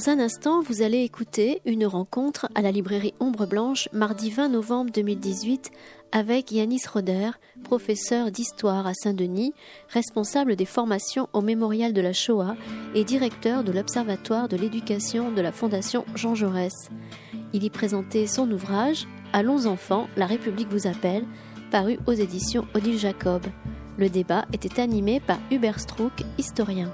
Dans un instant, vous allez écouter une rencontre à la librairie Ombre Blanche mardi 20 novembre 2018 avec Yanis Roder, professeur d'histoire à Saint-Denis, responsable des formations au mémorial de la Shoah et directeur de l'Observatoire de l'éducation de la Fondation Jean Jaurès. Il y présentait son ouvrage Allons enfants, la République vous appelle, paru aux éditions Odile Jacob. Le débat était animé par Hubert Strouk, historien.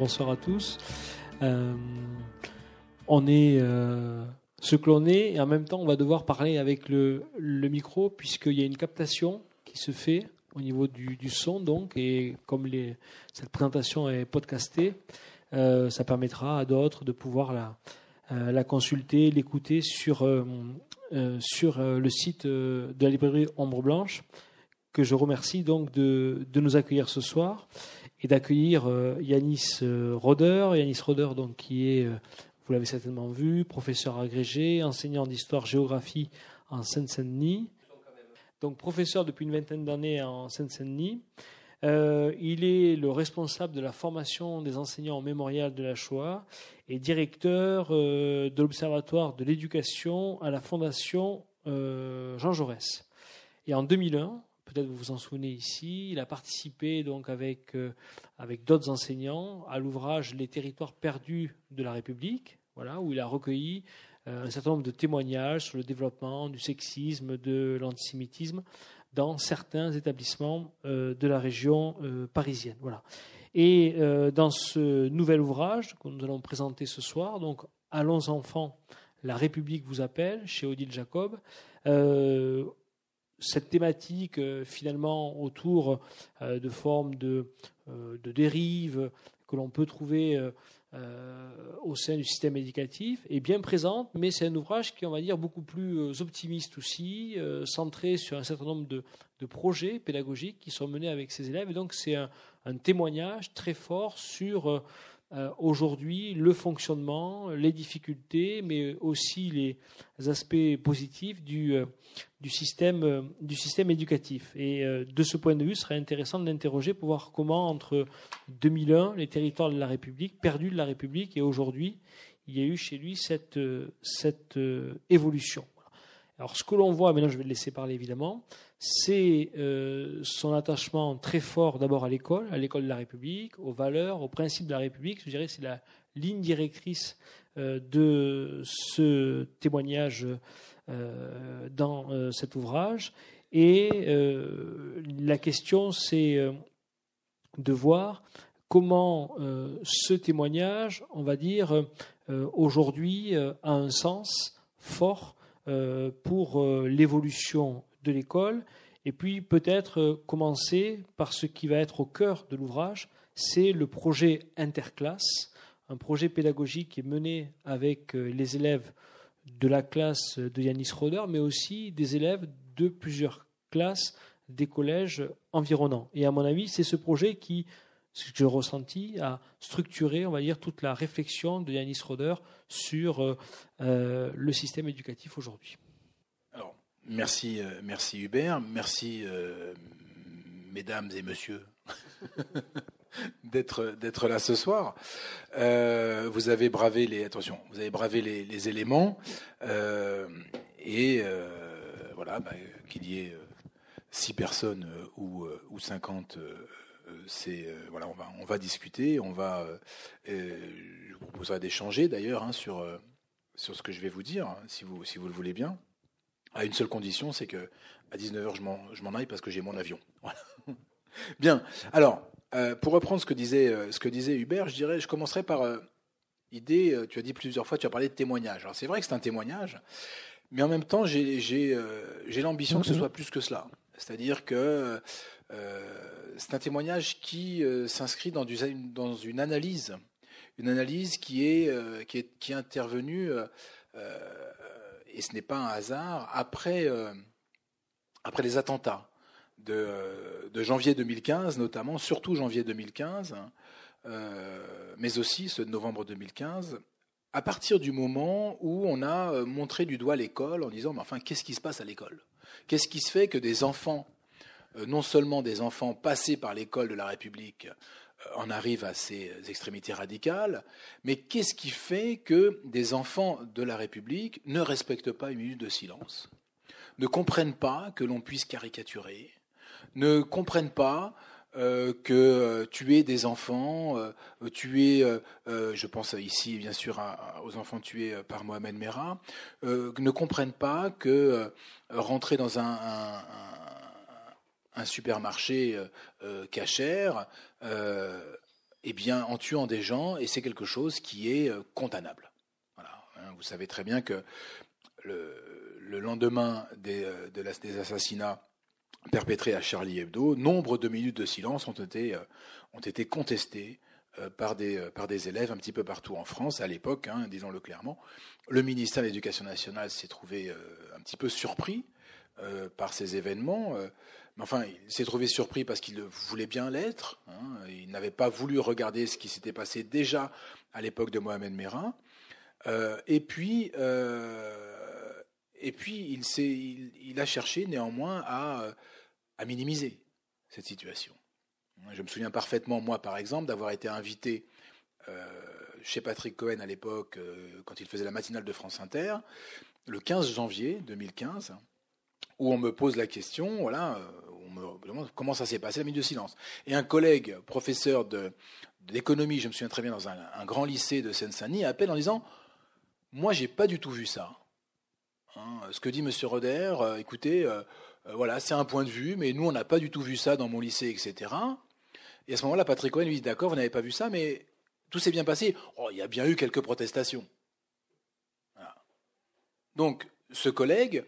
Bonsoir à tous. Euh, on est euh, ce que l'on est et en même temps on va devoir parler avec le, micro puisqu'il y a une captation qui se fait au niveau du, son donc et comme les, cette présentation est podcastée, euh, ça permettra à d'autres de pouvoir la, la consulter, l'écouter sur, sur le site de la librairie Ombre Blanche que je remercie donc de, de nous accueillir ce soir et d'accueillir euh, Yanis euh, Roder. Yanis Roder, donc, qui est, euh, vous l'avez certainement vu, professeur agrégé, enseignant d'histoire-géographie en Seine-Saint-Denis. Donc, professeur depuis une vingtaine d'années en Seine-Saint-Denis. il est le responsable de la formation des enseignants au mémorial de la Shoah et directeur de l'Observatoire de l'éducation à la Fondation Jean Jaurès. Et en 2001, peut-être vous vous en souvenez ici. Il a participé donc avec, euh, avec d'autres enseignants à l'ouvrage Les territoires perdus de la République, voilà, où il a recueilli euh, un certain nombre de témoignages sur le développement du sexisme, de l'antisémitisme dans certains établissements euh, de la région parisienne. Voilà. Et dans ce nouvel ouvrage que nous allons présenter ce soir, donc Allons enfants, la République vous appelle, chez Odile Jacob, cette thématique euh, finalement autour euh, de formes de, euh, de dérives que l'on peut trouver au sein du système éducatif est bien présente, mais c'est un ouvrage qui on va dire, beaucoup plus optimiste aussi, centré sur un certain nombre de, projets pédagogiques qui sont menés avec ces élèves. Et donc, c'est un, témoignage très fort sur euh, aujourd'hui le fonctionnement, les difficultés, mais aussi les aspects positifs du, euh, du, système, euh, du système éducatif. Et de ce point de vue, ce serait intéressant de l'interroger pour voir comment, entre 2001, les territoires de la République, perdus de la République, et aujourd'hui, il y a eu chez lui cette, cette évolution. Alors, ce que l'on voit, maintenant je vais le laisser parler évidemment, c'est euh, son attachement très fort d'abord à l'école, à l'école de la République, aux valeurs, aux principes de la République. Je dirais c'est la ligne directrice euh, de ce témoignage euh, dans cet ouvrage. Et la question, c'est de voir comment ce témoignage, on va dire, aujourd'hui, a un sens fort pour l'évolution de l'école, et puis peut-être euh, commencer par ce qui va être au cœur de l'ouvrage, c'est le projet interclasse, un projet pédagogique qui est mené avec euh, les élèves de la classe de Yanis Roder, mais aussi des élèves de plusieurs classes des collèges environnants. Et à mon avis, c'est ce projet qui, ce que j'ai ressenti, a structuré, on va dire, toute la réflexion de Yanis Roder sur euh, le système éducatif aujourd'hui. Merci, euh, merci Hubert, merci euh, mesdames et messieurs d'être là ce soir. Euh, vous avez bravé les attention, vous avez bravé les, éléments et voilà bah, qu'il y ait six personnes ou ou cinquante. c'est voilà, on va on va discuter, on va. je vous proposerai d'échanger d'ailleurs hein, sur sur ce que je vais vous dire, hein, si vous si vous le voulez bien à une seule condition, c'est que à 19h, je m'en aille parce que j'ai mon avion. Bien. Alors, euh, pour reprendre ce que disait euh, ce que disait Hubert, je dirais, je commencerai par euh, idée. tu as dit plusieurs fois, tu as parlé de témoignage. Alors c'est vrai que c'est un témoignage, mais en même temps, j'ai l'ambition que ce mhm. soit plus que cela. C'est-à-dire que c'est un témoignage qui s'inscrit dans, dans, une analyse, une analyse qui est qui est qui est intervenue et ce n'est pas un hasard, après, euh, les attentats de, euh, de, janvier 2015, notamment, surtout janvier 2015, mais aussi ceux de novembre 2015, à partir du moment où on a montré du doigt l'école en disant, mais enfin, qu'est-ce qui se passe à l'école? Qu'est-ce qui se fait que des enfants, non seulement des enfants passés par l'école de la République, en arrivent à ces extrémités radicales, mais qu'est-ce qui fait que des enfants de la République ne respectent pas une minute de silence, ne comprennent pas que l'on puisse caricaturer, ne comprennent pas euh, que euh, tuer des enfants, euh, tuer, je pense ici bien sûr aux enfants tués par Mohamed Merah, ne comprennent pas que rentrer dans un supermarché cachère, eh bien, en tuant des gens, et c'est quelque chose qui est condamnable. Hein, vous savez très bien que le, lendemain des, des assassinats perpétrés à Charlie Hebdo, nombre de minutes de silence ont été, euh, ont été contestées euh, par des, euh, par des élèves un petit peu partout en France à l'époque, hein, disons-le clairement. Le ministère de l'Éducation nationale s'est trouvé un petit peu surpris par ces événements. Enfin, il s'est trouvé surpris parce qu'il voulait bien l'être. Hein. il n'avait pas voulu regarder ce qui s'était passé déjà à l'époque de Mohamed Merah. et puis, et puis il, a cherché néanmoins à, minimiser cette situation. Je me souviens parfaitement, moi par exemple, d'avoir été invité euh, chez Patrick Cohen à l'époque, euh, quand il faisait la matinale de France Inter, le 15 janvier 2015, où on me pose la question, voilà, euh, on me demande comment ça s'est passé? La minute de silence. Et un collègue, professeur d'économie, je me souviens très bien, dans un, grand lycée de Seine-Saint-Denis, appelle en disant Moi, j'ai pas du tout vu ça. Hein, ce que dit M. Roder, euh, écoutez, euh, euh, voilà, c'est un point de vue, mais nous, on n'a pas du tout vu ça dans mon lycée, etc. Et à ce moment-là, Patrick Cohen lui dit, d'accord, vous n'avez pas vu ça, mais tout s'est bien passé. Oh, il y a bien eu quelques protestations. Donc, ce collègue,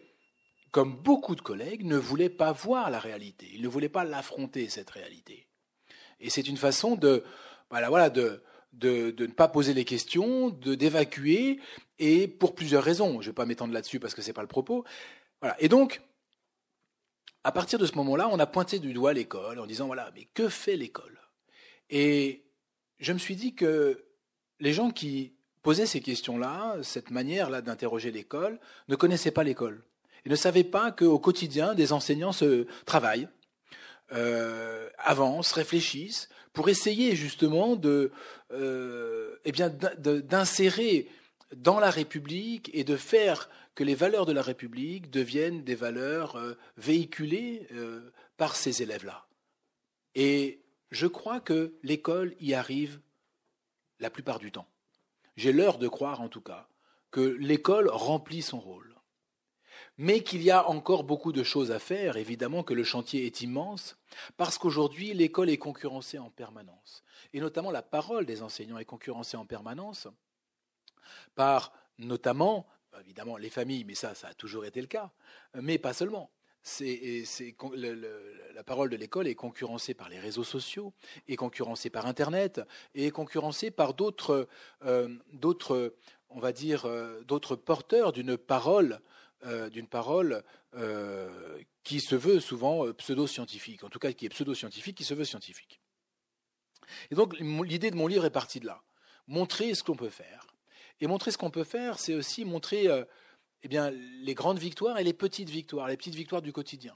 comme beaucoup de collègues, ne voulait pas voir la réalité. Il ne voulait pas l'affronter, cette réalité. Et c'est une façon de, voilà, voilà, de, de, ne pas poser les questions, de d'évacuer, et pour plusieurs raisons. Je ne vais pas m'étendre là-dessus parce que ce n'est pas le propos. Voilà. Et donc, à partir de ce moment-là, on a pointé du doigt l'école en disant voilà, mais que fait l'école? Et je me suis dit que les gens qui posaient ces questions-là, cette manière-là d'interroger l'école, ne connaissaient pas l'école. Ils ne savaient pas qu'au quotidien, des enseignants se travaillent, euh, avancent, réfléchissent, pour essayer justement de, euh, eh bien, d'insérer dans la République et de faire que les valeurs de la République deviennent des valeurs euh, véhiculées par ces élèves-là. Et je crois que l'école y arrive la plupart du temps. J'ai l'heure de croire, en tout cas, que l'école remplit son rôle. Mais qu'il y a encore beaucoup de choses à faire, évidemment que le chantier est immense, parce qu'aujourd'hui l'école est concurrencée en permanence, et notamment la parole des enseignants est concurrencée en permanence par notamment, évidemment, les familles, mais ça, ça a toujours été le cas, mais pas seulement. La parole de l'école est concurrencée par les réseaux sociaux, est concurrencée par Internet, et est concurrencée par d'autres, euh, d'autres on va dire, euh, d'autres porteurs d'une parole euh, d'une parole euh, qui se veut souvent euh, pseudo-scientifique, en tout cas qui est pseudo-scientifique, qui se veut scientifique. Et donc l'idée de mon livre est partie de là. Montrer ce qu'on peut faire. Et montrer ce qu'on peut faire, c'est aussi montrer eh bien, les grandes victoires et les petites victoires, les petites victoires du quotidien.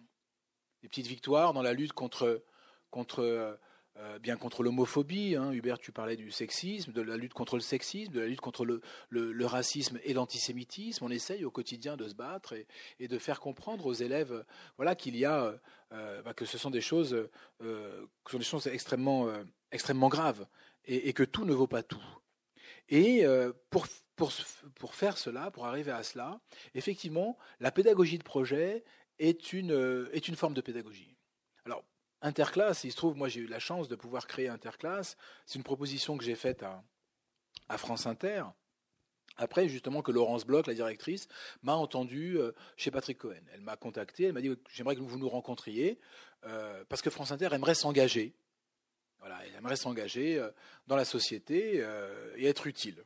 Les petites victoires dans la lutte contre, contre euh, bien contre l'homophobie. Hein. Hubert, tu parlais du sexisme, de la lutte contre le sexisme, de la lutte contre le, racisme et l'antisémitisme. On essaye au quotidien de se battre et, de faire comprendre aux élèves, voilà, qu'il y a, euh, bah, que ce sont des choses, euh, que sont des choses extrêmement, extrêmement graves et, que tout ne vaut pas tout. Et pour, pour, pour faire cela, pour arriver à cela, effectivement, la pédagogie de projet est une, est une forme de pédagogie. Interclasse, il se trouve, moi j'ai eu la chance de pouvoir créer Interclasse. C'est une proposition que j'ai faite à, France Inter. Après, justement, que Laurence Bloch, la directrice, m'a entendu euh, chez Patrick Cohen. Elle m'a contacté, elle m'a dit J'aimerais que vous nous rencontriez, euh, parce que France Inter aimerait s'engager. Voilà, elle aimerait s'engager euh, dans la société et être utile.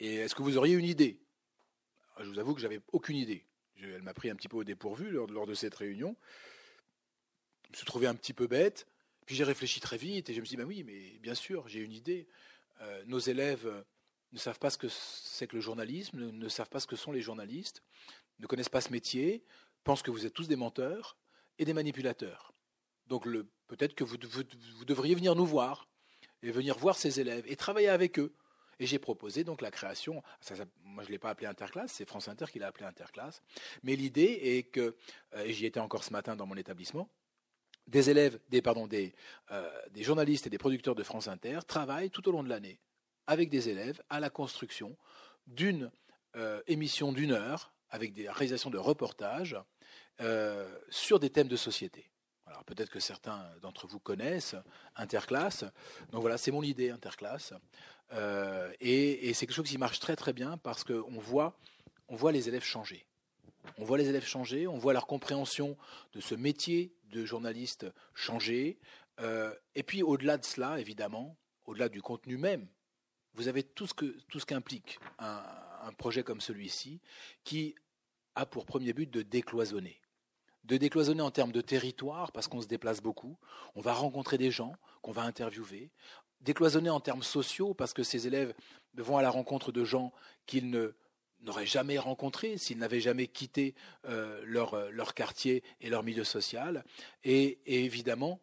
Et est-ce que vous auriez une idée? Je vous avoue que j'avais aucune idée. elle m'a pris un petit peu au dépourvu lors de cette réunion se trouvait un petit peu bête. Puis j'ai réfléchi très vite et je me suis dit, ben oui, mais bien sûr, j'ai une idée. Euh, nos élèves ne savent pas ce que c'est que le journalisme, ne, savent pas ce que sont les journalistes, ne connaissent pas ce métier, pensent que vous êtes tous des menteurs et des manipulateurs. Donc peut-être que vous, vous, devriez venir nous voir et venir voir ces élèves et travailler avec eux. Et j'ai proposé donc la création, moi je ne l'ai pas appelé interclasse, c'est France Inter qui l'a appelé interclasse, mais l'idée est que, euh, et j'y étais encore ce matin dans mon établissement, des élèves, euh, des journalistes et des producteurs de France Inter travaillent tout au long de l'année avec des élèves à la construction d'une euh, émission d'une heure avec des réalisations de reportages sur des thèmes de société. Alors peut-être que certains d'entre vous connaissent Interclasse. Donc voilà, c'est mon idée Interclasse. Euh, et, c'est quelque chose qui marche très très bien parce qu'on on voit les élèves changer. On voit les élèves changer, on voit leur compréhension de ce métier de journaliste changer. Euh, et puis au-delà de cela, évidemment, au-delà du contenu même, vous avez tout ce qu'implique un, un projet comme celui-ci, qui a pour premier but de décloisonner de décloisonner en termes de territoire, parce qu'on se déplace beaucoup, on va rencontrer des gens qu'on va interviewer, décloisonner en termes sociaux, parce que ces élèves vont à la rencontre de gens qu'ils ne n'auraient jamais rencontrés s'ils n'avaient jamais quitté euh, leur, leur, quartier et leur milieu social, et, évidemment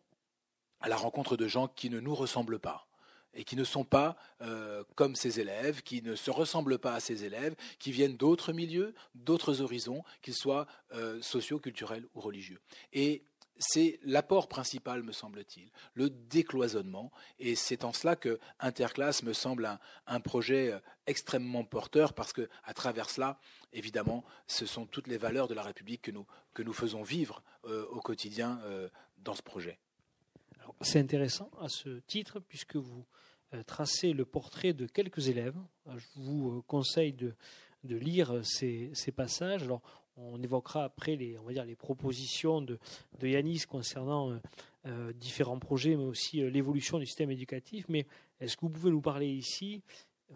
à la rencontre de gens qui ne nous ressemblent pas et qui ne sont pas euh, comme ces élèves, qui ne se ressemblent pas à ces élèves, qui viennent d'autres milieux, d'autres horizons, qu'ils soient euh, sociaux, culturels ou religieux. Et c'est l'apport principal, me semble-t-il, le décloisonnement. Et c'est en cela que Interclasse me semble un, projet euh, extrêmement porteur, parce que à travers cela, évidemment, ce sont toutes les valeurs de la République que nous, faisons vivre au quotidien dans ce projet. C'est intéressant à ce titre, puisque vous euh, tracez le portrait de quelques élèves. Euh, je vous euh, conseille de, lire ces, passages. On évoquera après les, on va dire, les propositions de, de Yanis concernant différents projets, mais aussi l'évolution du système éducatif. Mais est-ce que vous pouvez nous parler ici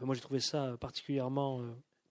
Moi, j'ai trouvé ça particulièrement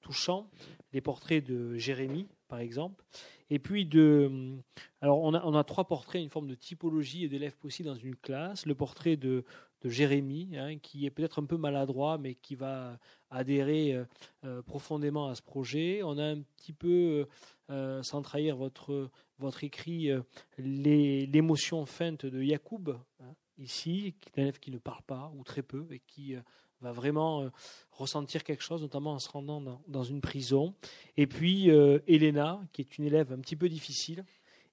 touchant, les portraits de Jérémie, par exemple, et puis de. Alors, on a, on a trois portraits, une forme de typologie d'élèves possibles dans une classe. Le portrait de, de Jérémie, hein, qui est peut-être un peu maladroit, mais qui va adhérer euh, euh, profondément à ce projet. On a un petit peu, euh, sans trahir votre, votre écrit, l'émotion feinte de Yacoub, hein, ici, qui est un élève qui ne parle pas, ou très peu, et qui va vraiment ressentir quelque chose, notamment en se rendant dans, dans une prison. Et puis Elena, qui est une élève un petit peu difficile,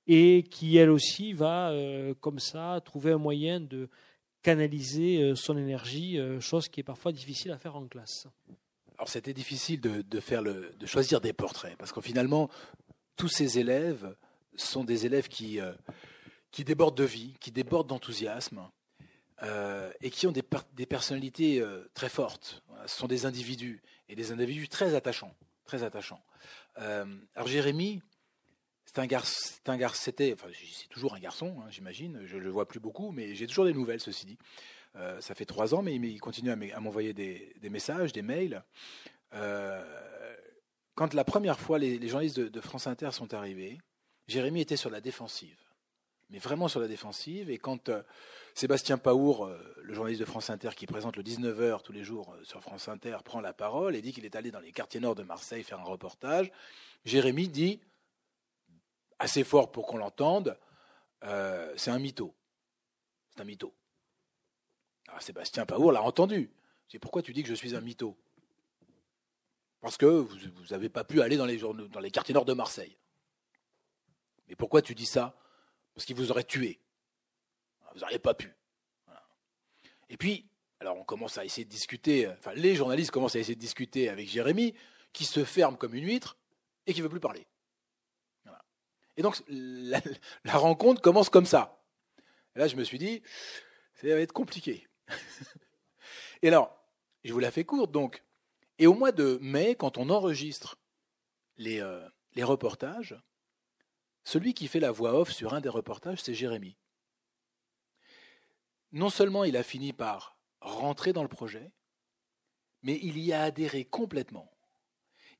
et qui elle aussi va, comme ça, trouver un moyen de canaliser euh, son énergie, euh, chose qui est parfois difficile à faire en classe. Alors c'était difficile de, faire le, de choisir des portraits, parce que finalement, tous ces élèves sont des élèves qui, euh, qui débordent de vie, qui débordent d'enthousiasme, et qui ont des, des personnalités très fortes. Ce sont des individus, et des individus très attachants. Très attachants. alors Jérémy, c'est un garçon, toujours un garçon, hein, j'imagine. Je le vois plus beaucoup, mais j'ai toujours des nouvelles, ceci dit. Euh, ça fait trois ans, mais il continue à m'envoyer des, messages, des mails. Euh, quand la première fois les, journalistes de, France Inter sont arrivés, Jérémy était sur la défensive, mais vraiment sur la défensive. Et quand euh, Sébastien Paour, le journaliste de France Inter qui présente le 19h tous les jours sur France Inter, prend la parole et dit qu'il est allé dans les quartiers nord de Marseille faire un reportage, Jérémy dit assez fort pour qu'on l'entende, euh, c'est un mytho. C'est un mytho. Alors Sébastien Paour l'a entendu. C'est pourquoi tu dis que je suis un mytho Parce que vous n'avez pas pu aller dans les, dans les quartiers nord de Marseille. Mais pourquoi tu dis ça? Parce qu'il vous aurait tué. Vous n'auriez pas pu. Et puis, alors on commence à essayer de discuter, enfin les journalistes commencent à essayer de discuter avec Jérémy, qui se ferme comme une huître et qui ne veut plus parler. Et donc, la, rencontre commence comme ça. Là, je me suis dit, ça va être compliqué. et alors, je vous la fais courte, donc. Et au mois de mai, quand on enregistre euh, les reportages, celui qui fait la voix off sur un des reportages, c'est Jérémy. Non seulement il a fini par rentrer dans le projet, mais il y a adhéré complètement.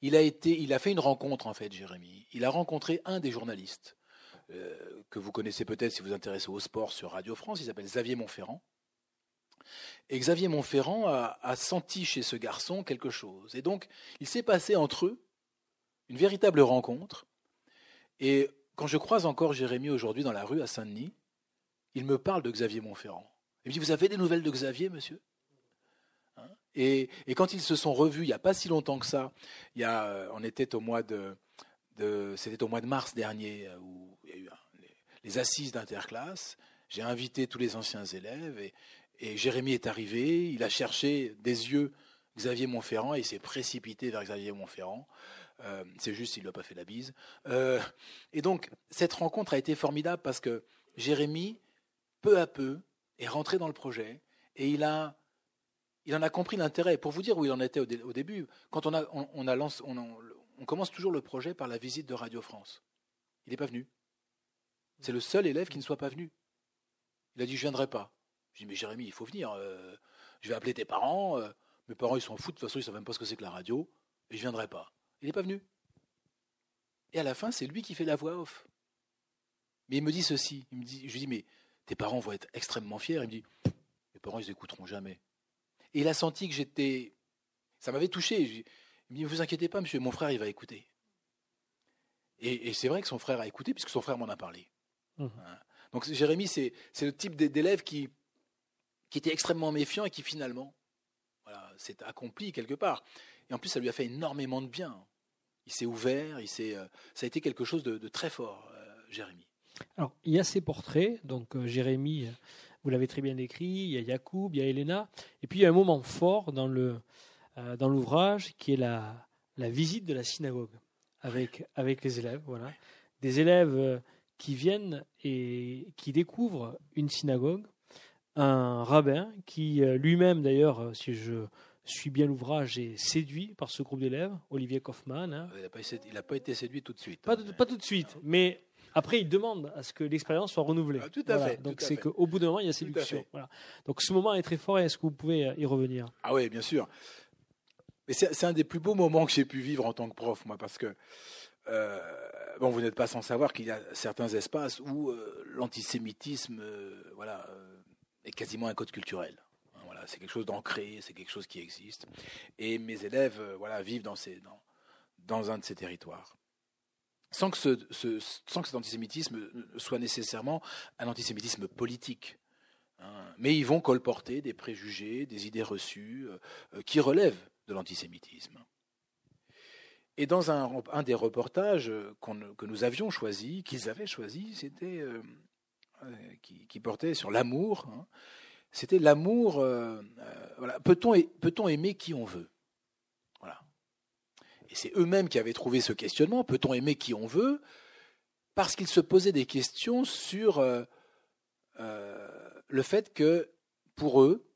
Il a, été, il a fait une rencontre, en fait, Jérémy. Il a rencontré un des journalistes. que vous connaissez peut-être si vous vous intéressez au sport sur Radio France. Il s'appelle Xavier Montferrand. Et Xavier Montferrand a, senti chez ce garçon quelque chose. Et donc, il s'est passé entre eux une véritable rencontre. Et quand je croise encore Jérémy aujourd'hui dans la rue à Saint-Denis, il me parle de Xavier Montferrand. Il me dit, vous avez des nouvelles de Xavier, monsieur? Et, quand ils se sont revus, il n'y a pas si longtemps que ça, euh, on était au mois de, c'était au mois de mars dernier, euh, où il y a eu les, assises d'interclasse. J'ai invité tous les anciens élèves et, Jérémy est arrivé, il a cherché des yeux Xavier Montferrand et il s'est précipité vers Xavier Montferrand. Euh, c'est juste, il ne lui a pas fait la bise. Et donc, cette rencontre a été formidable parce que Jérémy, peu à peu, est rentré dans le projet et il, a, il en a compris l'intérêt. Pour vous dire où il en était au, début, quand on, a, on, commence toujours le projet par la visite de Radio France. Il n'est pas venu. C'est le seul élève qui ne soit pas venu. Il a dit Je ne viendrai pas. Je dis, mais Jérémy, il faut venir. Euh, je vais appeler tes parents. Euh, mes parents, ils s'en foutent. De toute façon, ils ne savent même pas ce que c'est que la radio. Et je ne viendrai pas. Il n'est pas venu. Et à la fin, c'est lui qui fait la voix off. Mais il me dit ceci. Je lui dis, mais tes parents vont être extrêmement fiers. Il me dit, mes parents, ils n'écouteront jamais. Et il a senti que j'étais. Ça m'avait touché. Il me dit, ne vous inquiétez pas, monsieur, mon frère, il va écouter. Et, c'est vrai que son frère a écouté, puisque son frère m'en a parlé. Mmh. Hein. Donc Jérémy, c'est le type d'élève qui, qui était extrêmement méfiant et qui finalement voilà, s'est accompli quelque part. Et en plus, ça lui a fait énormément de bien. Il s'est ouvert, il s'est, euh, ça a été quelque chose de, très fort, euh, Jérémy. Alors, il y a ces portraits, donc euh, Jérémy, vous l'avez très bien décrit, il y a Yacoub, il y a Elena, et puis il y a un moment fort dans, le, dans l'ouvrage qui est la, la visite de la synagogue avec, avec les élèves. Voilà. Des élèves qui viennent et qui découvrent une synagogue un rabbin qui euh, lui-même, d'ailleurs, euh, si je suis bien l'ouvrage, est séduit par ce groupe d'élèves, Olivier Kaufmann. Hein. Il n'a pas, été séduit tout de suite. Pas, pas tout de suite, mais après, il demande à ce que l'expérience soit renouvelée. Ah, tout à fait. Donc, c'est qu'au bout d'un moment, il y a séduction. Voilà. Donc, ce moment est très fort. Est-ce que vous pouvez euh, y revenir? Ah oui, bien sûr. Mais c'est un des plus beaux moments que j'ai pu vivre en tant que prof, moi, parce que bon, vous n'êtes pas sans savoir qu'il y a certains espaces où l'antisémitisme, voilà est quasiment un code culturel. Voilà, c'est quelque chose d'ancré, c'est quelque chose qui existe. Et mes élèves euh, voilà, vivent dans, ces, dans, dans un de ces territoires. Sans que, cet antisémitisme soit nécessairement un antisémitisme politique. Hein. Mais ils vont colporter des préjugés, des idées reçues euh, euh, qui relèvent de l'antisémitisme. Et dans un, des reportages que nous avions choisi, qu'ils avaient choisi, c'était euh, qui, portait sur l'amour. Hein. C'était l'amour. Voilà. Peut-on peut aimer qui on veut? Et c'est eux-mêmes qui avaient trouvé ce questionnement. Peut-on aimer qui on veut Parce qu'ils se posaient des questions sur le fait que pour eux,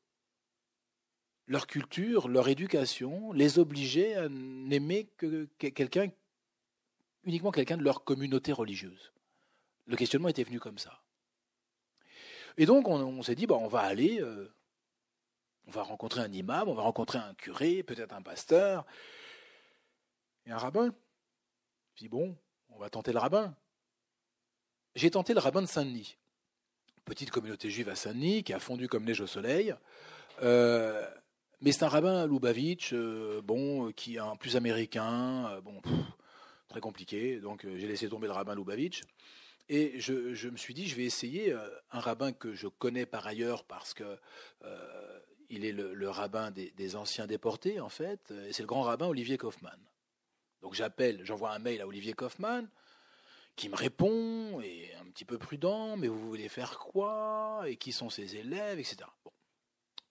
leur culture, leur éducation les obligeait à n'aimer que quelqu'un, uniquement quelqu'un de leur communauté religieuse. Le questionnement était venu comme ça. Et donc, on, s'est dit, bah, on va aller, euh, on va rencontrer un imam, on va rencontrer un curé, peut-être un pasteur, et un rabbin? Puis bon, on va tenter le rabbin. J'ai tenté le rabbin de Saint-Denis. Petite communauté juive à Saint-Denis qui a fondu comme neige au soleil. Euh, mais c'est un rabbin Lubavitch, euh, bon, qui est un plus américain, bon, très compliqué. Donc j'ai laissé tomber le rabbin Lubavitch. Et je, me suis dit, je vais essayer euh, un rabbin que je connais par ailleurs parce que euh, il est le, rabbin des, anciens déportés, en fait, et c'est le grand rabbin Olivier Kaufmann. Donc j'appelle, j'envoie un mail à Olivier Kaufmann, qui me répond, et un petit peu prudent, mais vous voulez faire quoi Et qui sont ses élèves, etc. Bon.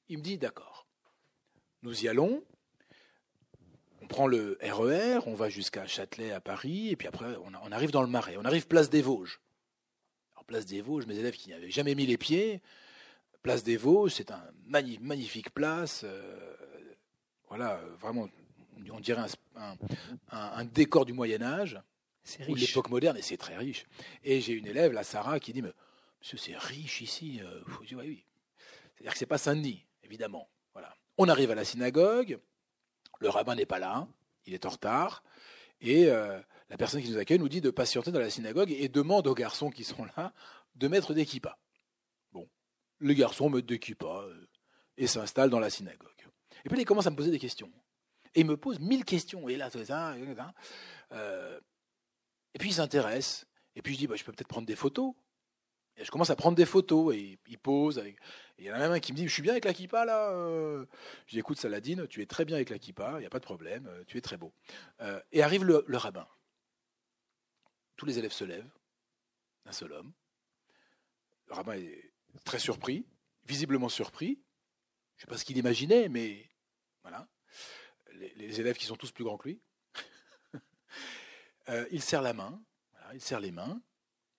Il me dit, d'accord. Nous y allons, on prend le RER, e on va jusqu'à Châtelet à Paris, et puis après on, arrive dans le Marais, on arrive place des Vosges. Alors place des Vosges, mes élèves qui n'avaient jamais mis les pieds, place des Vosges, c'est un magnifique place, euh, voilà, vraiment, on dirait un, décor du Moyen Âge, ou l'époque moderne, et c'est très riche. Et j'ai une élève, la Sarah, qui dit, mais monsieur, c'est riche ici. Euh, oui, oui. C'est-à-dire que c'est pas Saint-Denis, évidemment. Voilà. On arrive à la synagogue, le rabbin n'est pas là, il est en retard. Et euh, la personne qui nous accueille nous dit de patienter dans la synagogue et demande aux garçons qui sont là de mettre des kippas. Bon, les garçons mettent des kippas euh, et s'installent dans la synagogue. Et puis il commence à me poser des questions. Et il me pose mille questions. Et là, euh, et puis il s'intéresse. Et puis je dis, bah, je peux peut-être prendre des photos. Et je commence à prendre des photos et il pose. Avec... il y en a même un qui me dit, je suis bien avec la kippa là. Euh. Je dis, écoute Saladine, tu es très bien avec la kippa, il n'y a pas de problème, tu es très beau. et arrive le rabbin. Tous les élèves se lèvent, un seul homme. Le rabbin est très surpris, visiblement surpris. Je ne sais pas ce qu'il imaginait, mais voilà. Les, élèves qui sont tous plus grands que lui. Euh, il serre la main, il serre les mains,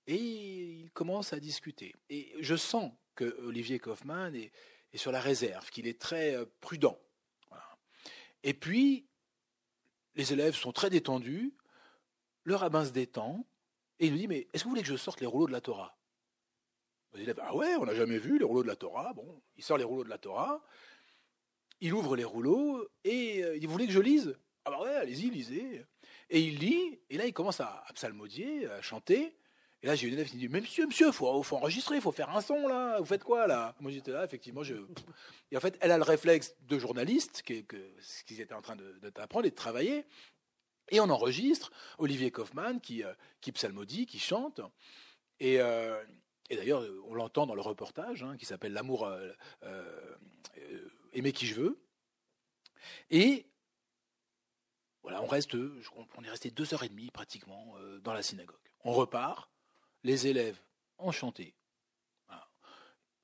et il commence à discuter. Et je sens que Olivier Kaufmann est, sur la réserve, qu'il est très euh, prudent. Et puis, les élèves sont très détendus, le rabbin se détend et il nous dit Mais est-ce que vous voulez que je sorte les rouleaux de la Torah? Les élèves Ah ouais, on n'a jamais vu les rouleaux de la Torah. Bon, il sort les rouleaux de la Torah, il ouvre les rouleaux et euh, il dit Vous voulez que je lise Ah bah ouais, allez-y, lisez. Et il lit, et là il commence à, psalmodier, à chanter. Et là, j'ai une élève qui dit Mais monsieur, monsieur, il faut, faut, enregistrer, il faut faire un son là. Vous faites quoi là? Moi j'étais là, effectivement. Je... Et en fait, elle a le réflexe de journaliste, que, ce qu'ils étaient en train d'apprendre de, et de travailler. Et on enregistre Olivier Kaufmann qui, euh, qui psalmodie, qui chante. Et, euh, et d'ailleurs, on l'entend dans le reportage hein, qui s'appelle L'amour, euh, aimer qui je veux. Et voilà, on reste, on est resté deux heures et demie pratiquement dans la synagogue. On repart, les élèves enchantés.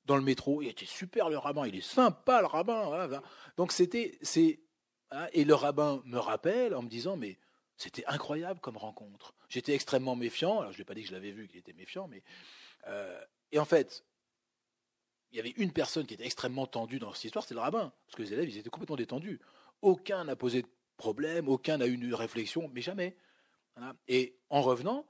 Dans le métro, il était super le rabbin, il est sympa le rabbin. Donc c'était, c'est, hein, et le rabbin me rappelle en me disant, mais c'était incroyable comme rencontre. J'étais extrêmement méfiant. Alors, je ne ai pas dit que je l'avais vu qu'il était méfiant, mais. Euh, et en fait, il y avait une personne qui était extrêmement tendue dans cette histoire, c'est le rabbin. Parce que les élèves, ils étaient complètement détendus. Aucun n'a posé de problème, aucun n'a eu une réflexion, mais jamais. Et en revenant,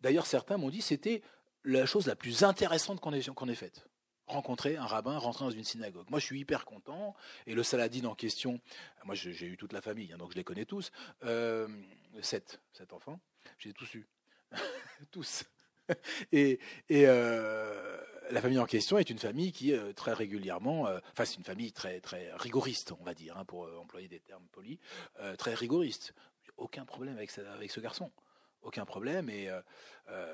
d'ailleurs, certains m'ont dit c'était la chose la plus intéressante qu'on ait, faite rencontrer un rabbin, rentrer dans une synagogue. Moi, je suis hyper content. Et le Saladin en question, moi, j'ai eu toute la famille, hein, donc je les connais tous. Euh, sept, sept enfants. J'ai tous eu. tous. et, euh, la famille en question est une famille qui, euh, très régulièrement, enfin, c'est une famille très, très rigoriste, on va dire, hein, pour employer des termes polis, très rigoriste. Aucun problème avec, avec ce garçon aucun problème. Et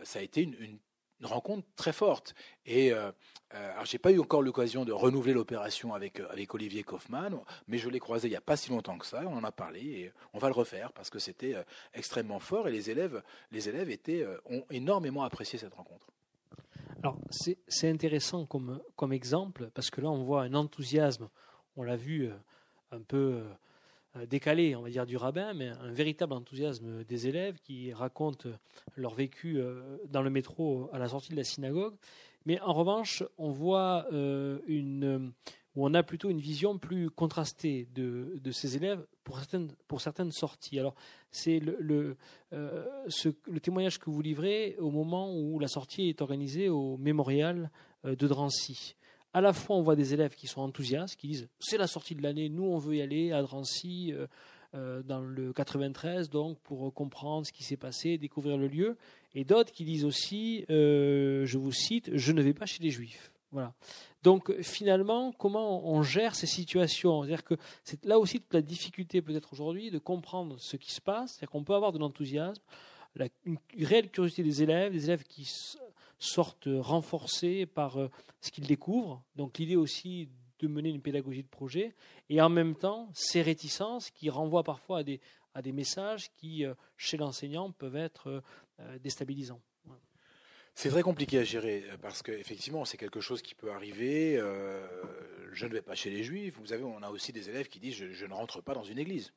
ça a été une, une rencontre très forte. Et euh, euh j'ai pas eu encore l'occasion de renouveler l'opération avec euh, avec Olivier Kaufmann, mais je l'ai croisé il y a pas si longtemps que ça. On en a parlé et on va le refaire parce que c'était extrêmement fort et les élèves les élèves étaient ont énormément apprécié cette rencontre. Alors c'est intéressant comme comme exemple parce que là on voit un enthousiasme. On l'a vu un peu décalé, on va dire, du rabbin, mais un véritable enthousiasme des élèves qui racontent leur vécu euh, dans le métro à la sortie de la synagogue. Mais en revanche, on voit euh, une, où on a plutôt une vision plus contrastée de, de ces élèves pour certaines, pour certaines sorties. Alors, c'est le, le, le, témoignage que vous livrez au moment où la sortie est organisée au mémorial de Drancy à la fois on voit des élèves qui sont enthousiastes, qui disent c'est la sortie de l'année, nous on veut y aller à Drancy euh, euh, dans le 93, donc pour comprendre ce qui s'est passé, découvrir le lieu, et d'autres qui disent aussi, euh, je vous cite, je ne vais pas chez les juifs. Voilà. Donc finalement, comment on gère ces situations? C'est-à-dire que c'est là aussi toute la difficulté peut-être aujourd'hui de comprendre ce qui se passe. C'est-à-dire qu'on peut avoir de l'enthousiasme, une réelle curiosité des élèves, des élèves qui sortent renforcés par euh, ce qu'ils découvrent. Donc l'idée aussi de mener une pédagogie de projet, et en même temps ces réticences qui renvoient parfois à des, messages qui, euh, chez l'enseignant, peuvent être euh, déstabilisants. C'est très compliqué à gérer parce qu'effectivement, c'est quelque chose qui peut arriver. je ne vais pas chez les juifs. Vous savez, on a aussi des élèves qui disent je, ne rentre pas dans une église.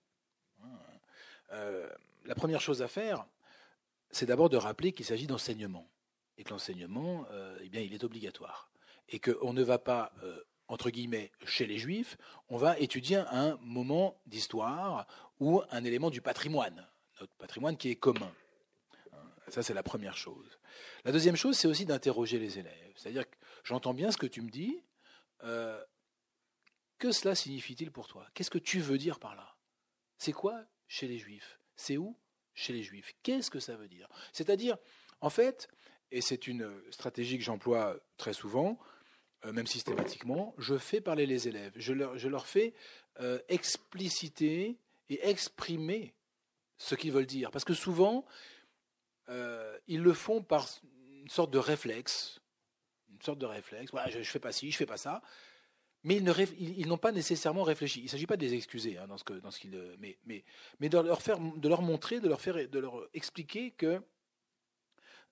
la première chose à faire, c'est d'abord de rappeler qu'il s'agit d'enseignement que l'enseignement, euh, eh bien, il est obligatoire. Et qu'on ne va pas, euh, entre guillemets, chez les juifs, on va étudier un moment d'histoire ou un élément du patrimoine, notre patrimoine qui est commun. Ça, c'est la première chose. La deuxième chose, c'est aussi d'interroger les élèves. C'est-à-dire que j'entends bien ce que tu me dis. Euh, que cela signifie-t-il pour toi? Qu'est-ce que tu veux dire par là? C'est quoi chez les juifs? C'est où? Chez les juifs. Qu'est-ce que ça veut dire? C'est-à-dire, en fait, et c'est une stratégie que j'emploie très souvent, euh, même systématiquement, je fais parler les élèves. Je leur, fais euh, expliciter et exprimer ce qu'ils veulent dire. Parce que souvent, euh, ils le font par une sorte de réflexe. Une sorte de réflexe. Voilà, je ne fais pas ci, je ne fais pas ça. Mais ils, n'ont pas nécessairement réfléchi. Il ne s'agit pas de les excuser hein, dans ce, que, dans ce qu'ils. Mais, mais, mais de, leur faire, de leur montrer, de leur, faire, de leur expliquer que.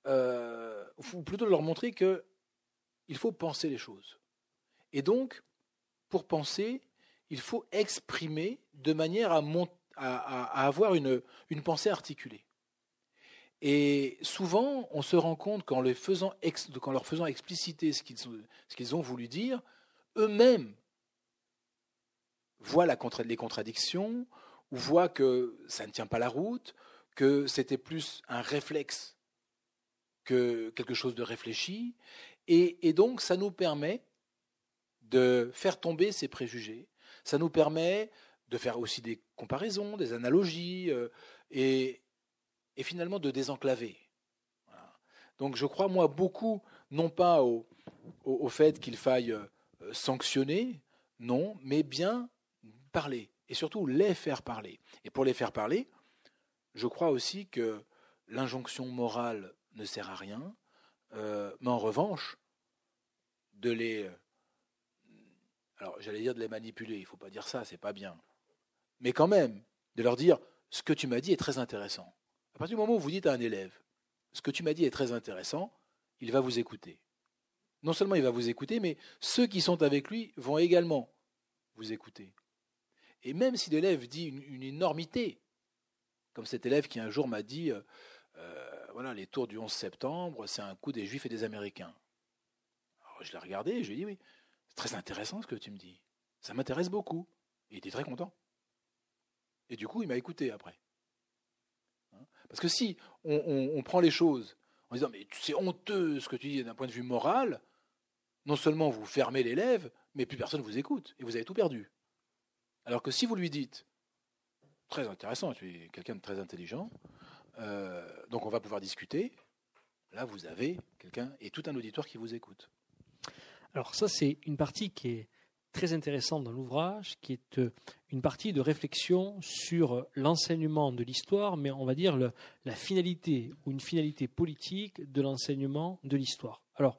Ou plutôt de leur montrer que il faut penser les choses. Et donc, pour penser, il faut exprimer de manière à, avoir une, une, pensée articulée. Et souvent, on se rend compte qu'en, faisant qu'en leur faisant expliciter ce qu'ils, ont voulu dire, eux-mêmes voient les contradictions, ou voient que ça ne tient pas la route, que c'était plus un réflexe que quelque chose de réfléchi, et, donc, ça nous permet de faire tomber ces préjugés. Ça nous permet de faire aussi des comparaisons, des analogies, euh, et, finalement de désenclaver. Donc je crois, moi, beaucoup, non pas au, au, fait qu'il faille euh, sanctionner, non, mais bien parler, et surtout les faire parler. Et pour les faire parler, je crois aussi que l'injonction morale ne sert à rien, euh, mais en revanche, de les. Euh, alors, j'allais dire de les manipuler, il ne faut pas dire ça, c'est pas bien. Mais quand même, de leur dire ce que tu m'as dit est très intéressant. À partir du moment où vous dites à un élève ce que tu m'as dit est très intéressant, il va vous écouter. Non seulement il va vous écouter, mais ceux qui sont avec lui vont également vous écouter. Et même si l'élève dit une, énormité, comme cet élève qui un jour m'a dit euh, voilà, les tours du 11 septembre, c'est un coup des Juifs et des Américains. Je l'ai regardé et je lui ai dit, oui, c'est très intéressant ce que tu me dis. Ça m'intéresse beaucoup. Il était très content. Et du coup, il m'a écouté après. Hein? Parce que si on, prend les choses en disant, mais c'est honteux ce que tu dis d'un point de vue moral, non seulement vous fermez l'élève, mais plus personne vous écoute. Et vous avez tout perdu. Alors que si vous lui dites, très intéressant, tu es quelqu'un de très intelligent, euh, donc on va pouvoir discuter. Là, vous avez quelqu'un et tout un auditoire qui vous écoute. Alors ça, c'est une partie qui est très intéressante dans l'ouvrage, qui est euh, une partie de réflexion sur l'enseignement de l'histoire, mais on va dire la finalité ou une finalité politique de l'enseignement de l'histoire. Alors,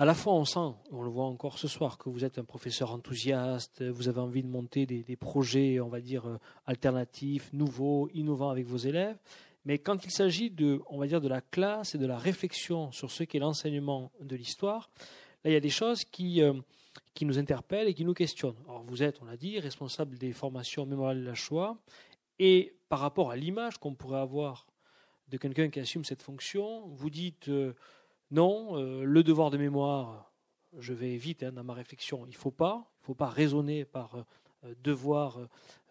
à la fois, on sent, on le voit encore ce soir, que vous êtes un professeur enthousiaste, vous avez envie de monter des, projets, on va dire, euh, alternatifs, nouveaux, innovants avec vos élèves. Mais quand il s'agit de, on va dire, de la classe et de la réflexion sur ce qu'est l'enseignement de l'histoire, là, il y a des choses qui, euh, qui nous interpellent et qui nous questionnent. Alors, vous êtes, on l'a dit, responsable des formations mémoriales de la Shoah, et par rapport à l'image qu'on pourrait avoir de quelqu'un qui assume cette fonction, vous dites. Euh, non, euh, le devoir de mémoire, je vais vite hein, dans ma réflexion, il ne faut pas, il faut pas raisonner par euh, devoir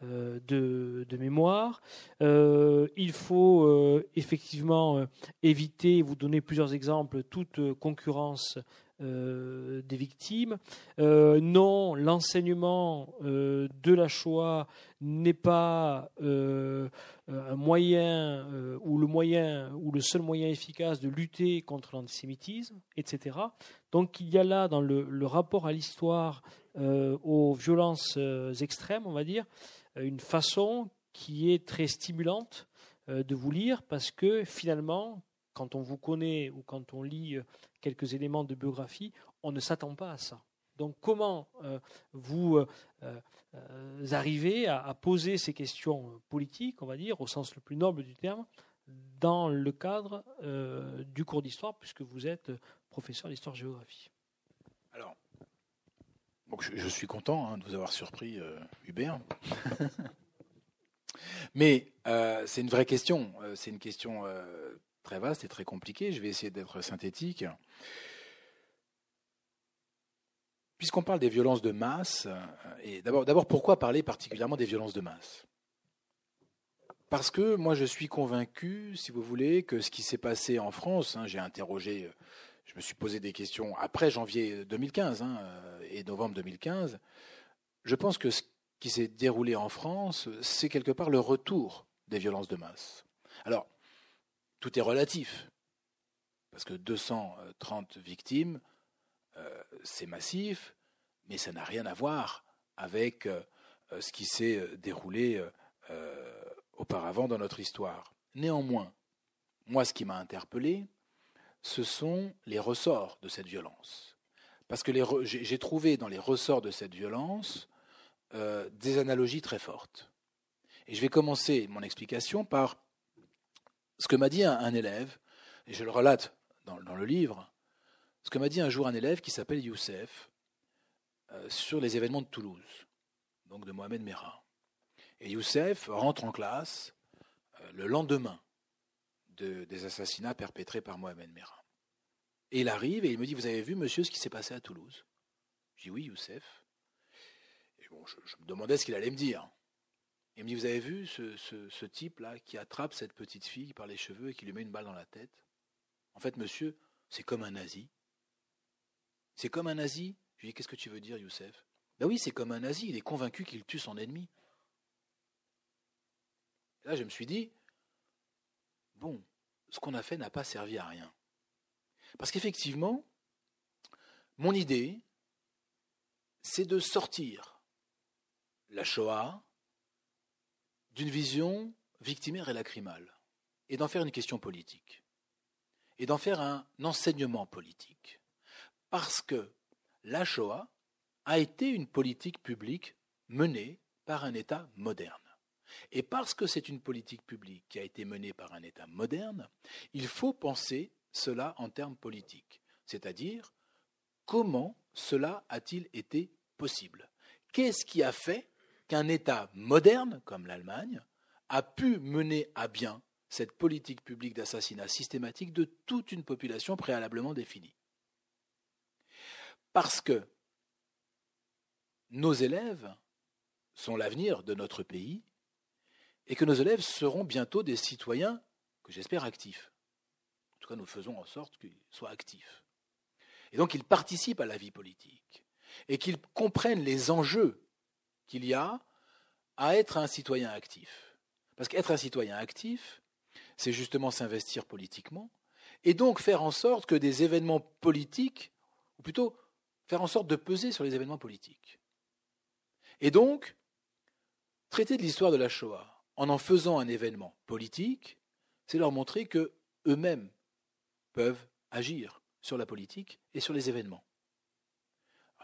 euh, de, mémoire. il faut effectivement éviter, vous donner plusieurs exemples, toute concurrence des victimes. non, l'enseignement de la Shoah n'est pas euh, un moyen euh, ou le moyen ou le seul moyen efficace de lutter contre l'antisémitisme, etc. Donc il y a là dans le, rapport à l'histoire, euh, aux violences extrêmes, on va dire, une façon qui est très stimulante de vous lire parce que finalement, quand on vous connaît ou quand on lit quelques éléments de biographie, on ne s'attend pas à ça. Donc comment vous euh, arriver à, poser ces questions politiques, on va dire, au sens le plus noble du terme, dans le cadre euh, du cours d'histoire, puisque vous êtes professeur d'histoire-géographie. Alors, je, suis content hein, de vous avoir surpris, euh, Hubert. Mais c'est une vraie question. c'est une question très vaste et très compliquée. Je vais essayer d'être synthétique. Puisqu'on parle des violences de masse, euh, et d'abord, d'abord pourquoi parler particulièrement des violences de masse? Parce que moi je suis convaincu, si vous voulez, que ce qui s'est passé en France, hein, j'ai interrogé, euh, je me suis posé des questions après janvier 2015 hein, euh, et novembre 2015, je pense que ce qui s'est déroulé en France, c'est quelque part le retour des violences de masse. Alors, tout est relatif, parce que 230 victimes, euh, c'est massif, mais ça n'a rien à voir avec euh, ce qui s'est déroulé auparavant dans notre histoire. Néanmoins, moi, ce qui m'a interpellé, ce sont les ressorts de cette violence. Parce que j'ai trouvé dans les ressorts de cette violence euh, des analogies très fortes. Et je vais commencer mon explication par ce que m'a dit un, élève, et je le relate dans, le livre, ce que m'a dit un jour un élève qui s'appelle Youssef euh, sur les événements de Toulouse, donc de Mohamed Merah. Et Youssef rentre en classe euh, le lendemain des assassinats perpétrés par Mohamed Merah. Et il arrive et il me dit, vous avez vu, monsieur, ce qui s'est passé à Toulouse? Je dis, oui, Youssef. Et bon, je, me demandais ce qu'il allait me dire. Il me dit, vous avez vu ce, type-là qui attrape cette petite fille par les cheveux et qui lui met une balle dans la tête? En fait, monsieur, c'est comme un nazi. C'est comme un nazi Je lui dis, qu'est-ce que tu veux dire, Youssef? Ben oui, c'est comme un nazi, il est convaincu qu'il tue son ennemi. là, je me suis dit, bon, ce qu'on a fait n'a pas servi à rien. Parce qu'effectivement, mon idée, c'est de sortir la Shoah d'une vision victimaire et lacrymale, et d'en faire une question politique, et d'en faire un enseignement politique. Parce que la Shoah a été une politique publique menée par un État moderne. Et parce que c'est une politique publique qui a été menée par un État moderne, il faut penser cela en termes politiques, c'est-à-dire comment cela a-t-il été possible? Qu'est-ce qui a fait qu'un État moderne comme l'Allemagne a pu mener à bien cette politique publique d'assassinat systématique de toute une population préalablement définie Parce que nos élèves sont l'avenir de notre pays et que nos élèves seront bientôt des citoyens que j'espère actifs. En tout cas, nous faisons en sorte qu'ils soient actifs. Et donc, qu'ils participent à la vie politique et qu'ils comprennent les enjeux qu'il y a à être un citoyen actif. Parce qu'être un citoyen actif, c'est justement s'investir politiquement et donc faire en sorte que des événements politiques, ou plutôt faire en sorte de peser sur les événements politiques. Et donc, traiter de l'histoire de la Shoah en en faisant un événement politique, c'est leur montrer que eux-mêmes peuvent agir sur la politique et sur les événements.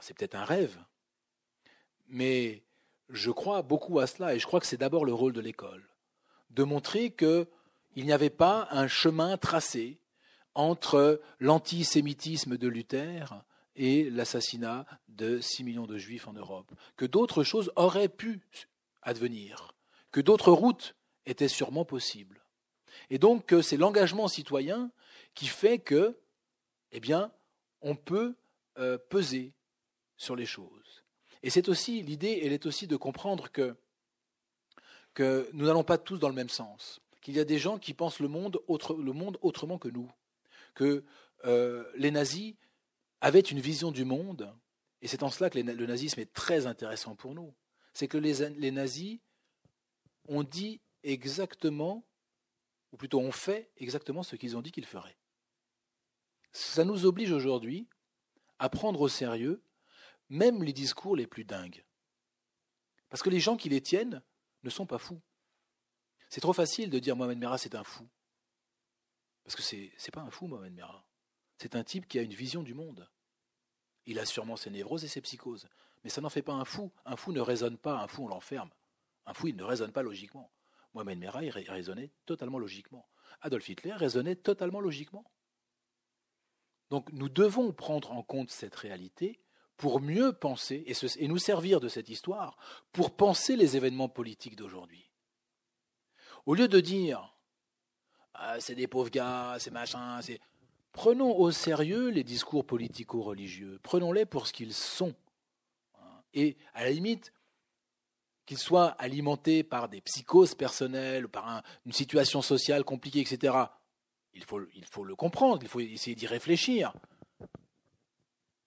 C'est peut-être un rêve, mais je crois beaucoup à cela et je crois que c'est d'abord le rôle de l'école, de montrer qu'il n'y avait pas un chemin tracé entre l'antisémitisme de Luther et l'assassinat de 6 millions de juifs en Europe, que d'autres choses auraient pu advenir, que d'autres routes étaient sûrement possibles. Et donc c'est l'engagement citoyen qui fait que, eh on peut euh, peser sur les choses. Et c'est aussi l'idée, elle est aussi de comprendre que, nous n'allons pas tous dans le même sens, qu'il y a des gens qui pensent le monde, autrement que nous, que euh, les nazis avaient une vision du monde, et c'est en cela que le nazisme est très intéressant pour nous. C'est que les nazis ont dit exactement, ou plutôt ont fait exactement ce qu'ils ont dit qu'ils feraient. Ça nous oblige aujourd'hui à prendre au sérieux même les discours les plus dingues. Parce que les gens qui les tiennent ne sont pas fous. C'est trop facile de dire Mohamed Merah c'est un fou. Parce que c'est pas un fou Mohamed Merah. C'est un type qui a une vision du monde. Il a sûrement ses névroses et ses psychoses. Mais ça n'en fait pas un fou. Un fou ne raisonne pas, un fou on l'enferme. Un fou il ne raisonne pas logiquement. Mohamed Merah il raisonnait totalement logiquement. Adolf Hitler raisonnait totalement logiquement. Donc nous devons prendre en compte cette réalité pour mieux penser et, nous servir de cette histoire pour penser les événements politiques d'aujourd'hui. Au lieu de dire ah, c'est des pauvres gars, c'est machin, c'est. Prenons au sérieux les discours politico-religieux, prenons-les pour ce qu'ils sont. Et à la limite, qu'ils soient alimentés par des psychoses personnelles, par une situation sociale compliquée, etc. Il faut le comprendre, il faut essayer d'y réfléchir.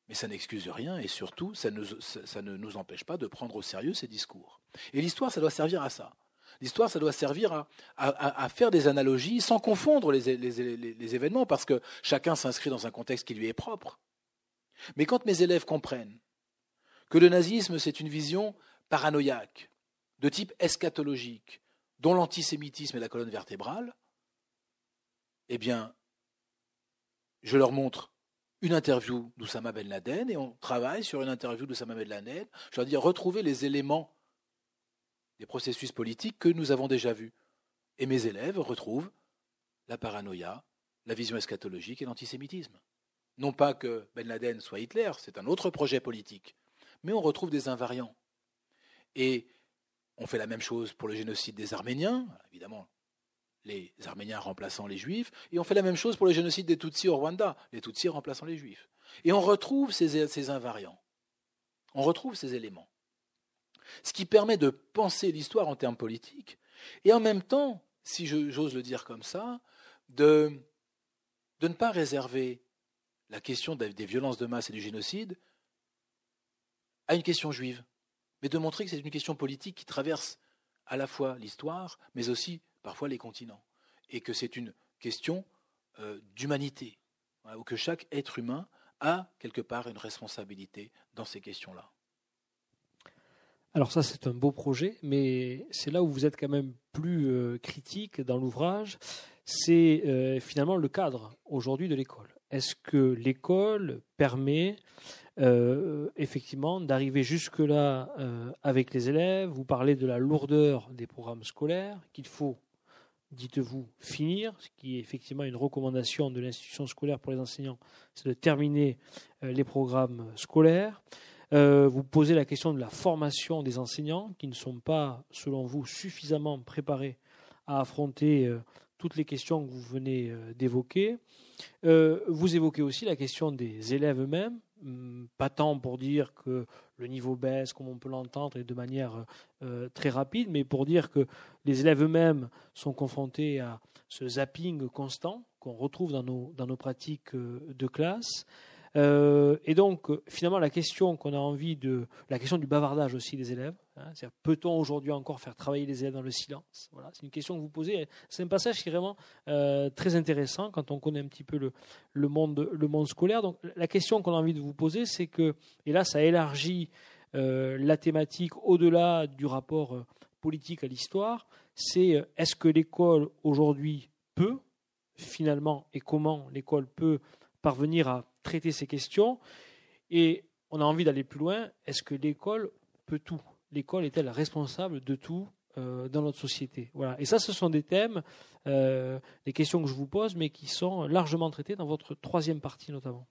Mais ça n'excuse rien et surtout, ça, ne nous empêche pas de prendre au sérieux ces discours. Et l'histoire, ça doit servir à ça. L'histoire, ça doit servir à, faire des analogies sans confondre les événements, parce que chacun s'inscrit dans un contexte qui lui est propre. Mais quand mes élèves comprennent que le nazisme, c'est une vision paranoïaque, de type eschatologique, dont l'antisémitisme est la colonne vertébrale, eh bien, je leur montre une interview d'Oussama Ben Laden et on travaille sur une interview d'Oussama Ben Laden. Je leur dis retrouver les éléments des processus politiques que nous avons déjà vus. Et mes élèves retrouvent la paranoïa, la vision eschatologique et l'antisémitisme. Non pas que Ben Laden soit Hitler, c'est un autre projet politique, mais on retrouve des invariants. Et on fait la même chose pour le génocide des Arméniens, évidemment, les Arméniens remplaçant les Juifs, et on fait la même chose pour le génocide des Tutsis au Rwanda, les Tutsis remplaçant les Juifs. Et on retrouve ces, invariants, on retrouve ces éléments. Ce qui permet de penser l'histoire en termes politiques, et en même temps, si j'ose le dire comme ça, de, de ne pas réserver la question des violences de masse et du génocide à une question juive, mais de montrer que c'est une question politique qui traverse à la fois l'histoire, mais aussi parfois les continents, et que c'est une question euh, d'humanité, où que chaque être humain a quelque part une responsabilité dans ces questions-là. Alors ça, c'est un beau projet, mais c'est là où vous êtes quand même plus euh, critique dans l'ouvrage, c'est euh, finalement le cadre aujourd'hui de l'école. Est-ce que l'école permet effectivement d'arriver jusque-là avec les élèves? Vous parlez de la lourdeur des programmes scolaires qu'il faut, dites-vous, finir, ce qui est effectivement une recommandation de l'institution scolaire pour les enseignants, c'est de terminer euh, les programmes scolaires. vous posez la question de la formation des enseignants qui ne sont pas, selon vous, suffisamment préparés à affronter toutes les questions que vous venez d'évoquer. vous évoquez aussi la question des élèves eux-mêmes. Hum, pas tant pour dire que le niveau baisse, comme on peut l'entendre, et de manière euh, très rapide, mais pour dire que les élèves eux-mêmes sont confrontés à ce zapping constant qu'on retrouve dans nos, dans nos pratiques euh, de classe. Euh, et donc, finalement, la question qu'on a envie de. La question du bavardage aussi des élèves. Hein, peut-on aujourd'hui encore faire travailler les élèves dans le silence? Voilà, C'est une question que vous posez. C'est un passage qui est vraiment euh, très intéressant quand on connaît un petit peu le, le, monde, le monde scolaire. Donc, la question qu'on a envie de vous poser, c'est que. Et là, ça élargit euh, la thématique au-delà du rapport politique à l'histoire. C'est est-ce que l'école aujourd'hui peut, finalement, et comment l'école peut parvenir à traiter ces questions. Et on a envie d'aller plus loin. Est-ce que l'école peut tout? L'école est-elle responsable de tout euh, dans notre société? Voilà. Et ça, ce sont des thèmes, euh, des questions que je vous pose, mais qui sont largement traitées dans votre troisième partie notamment.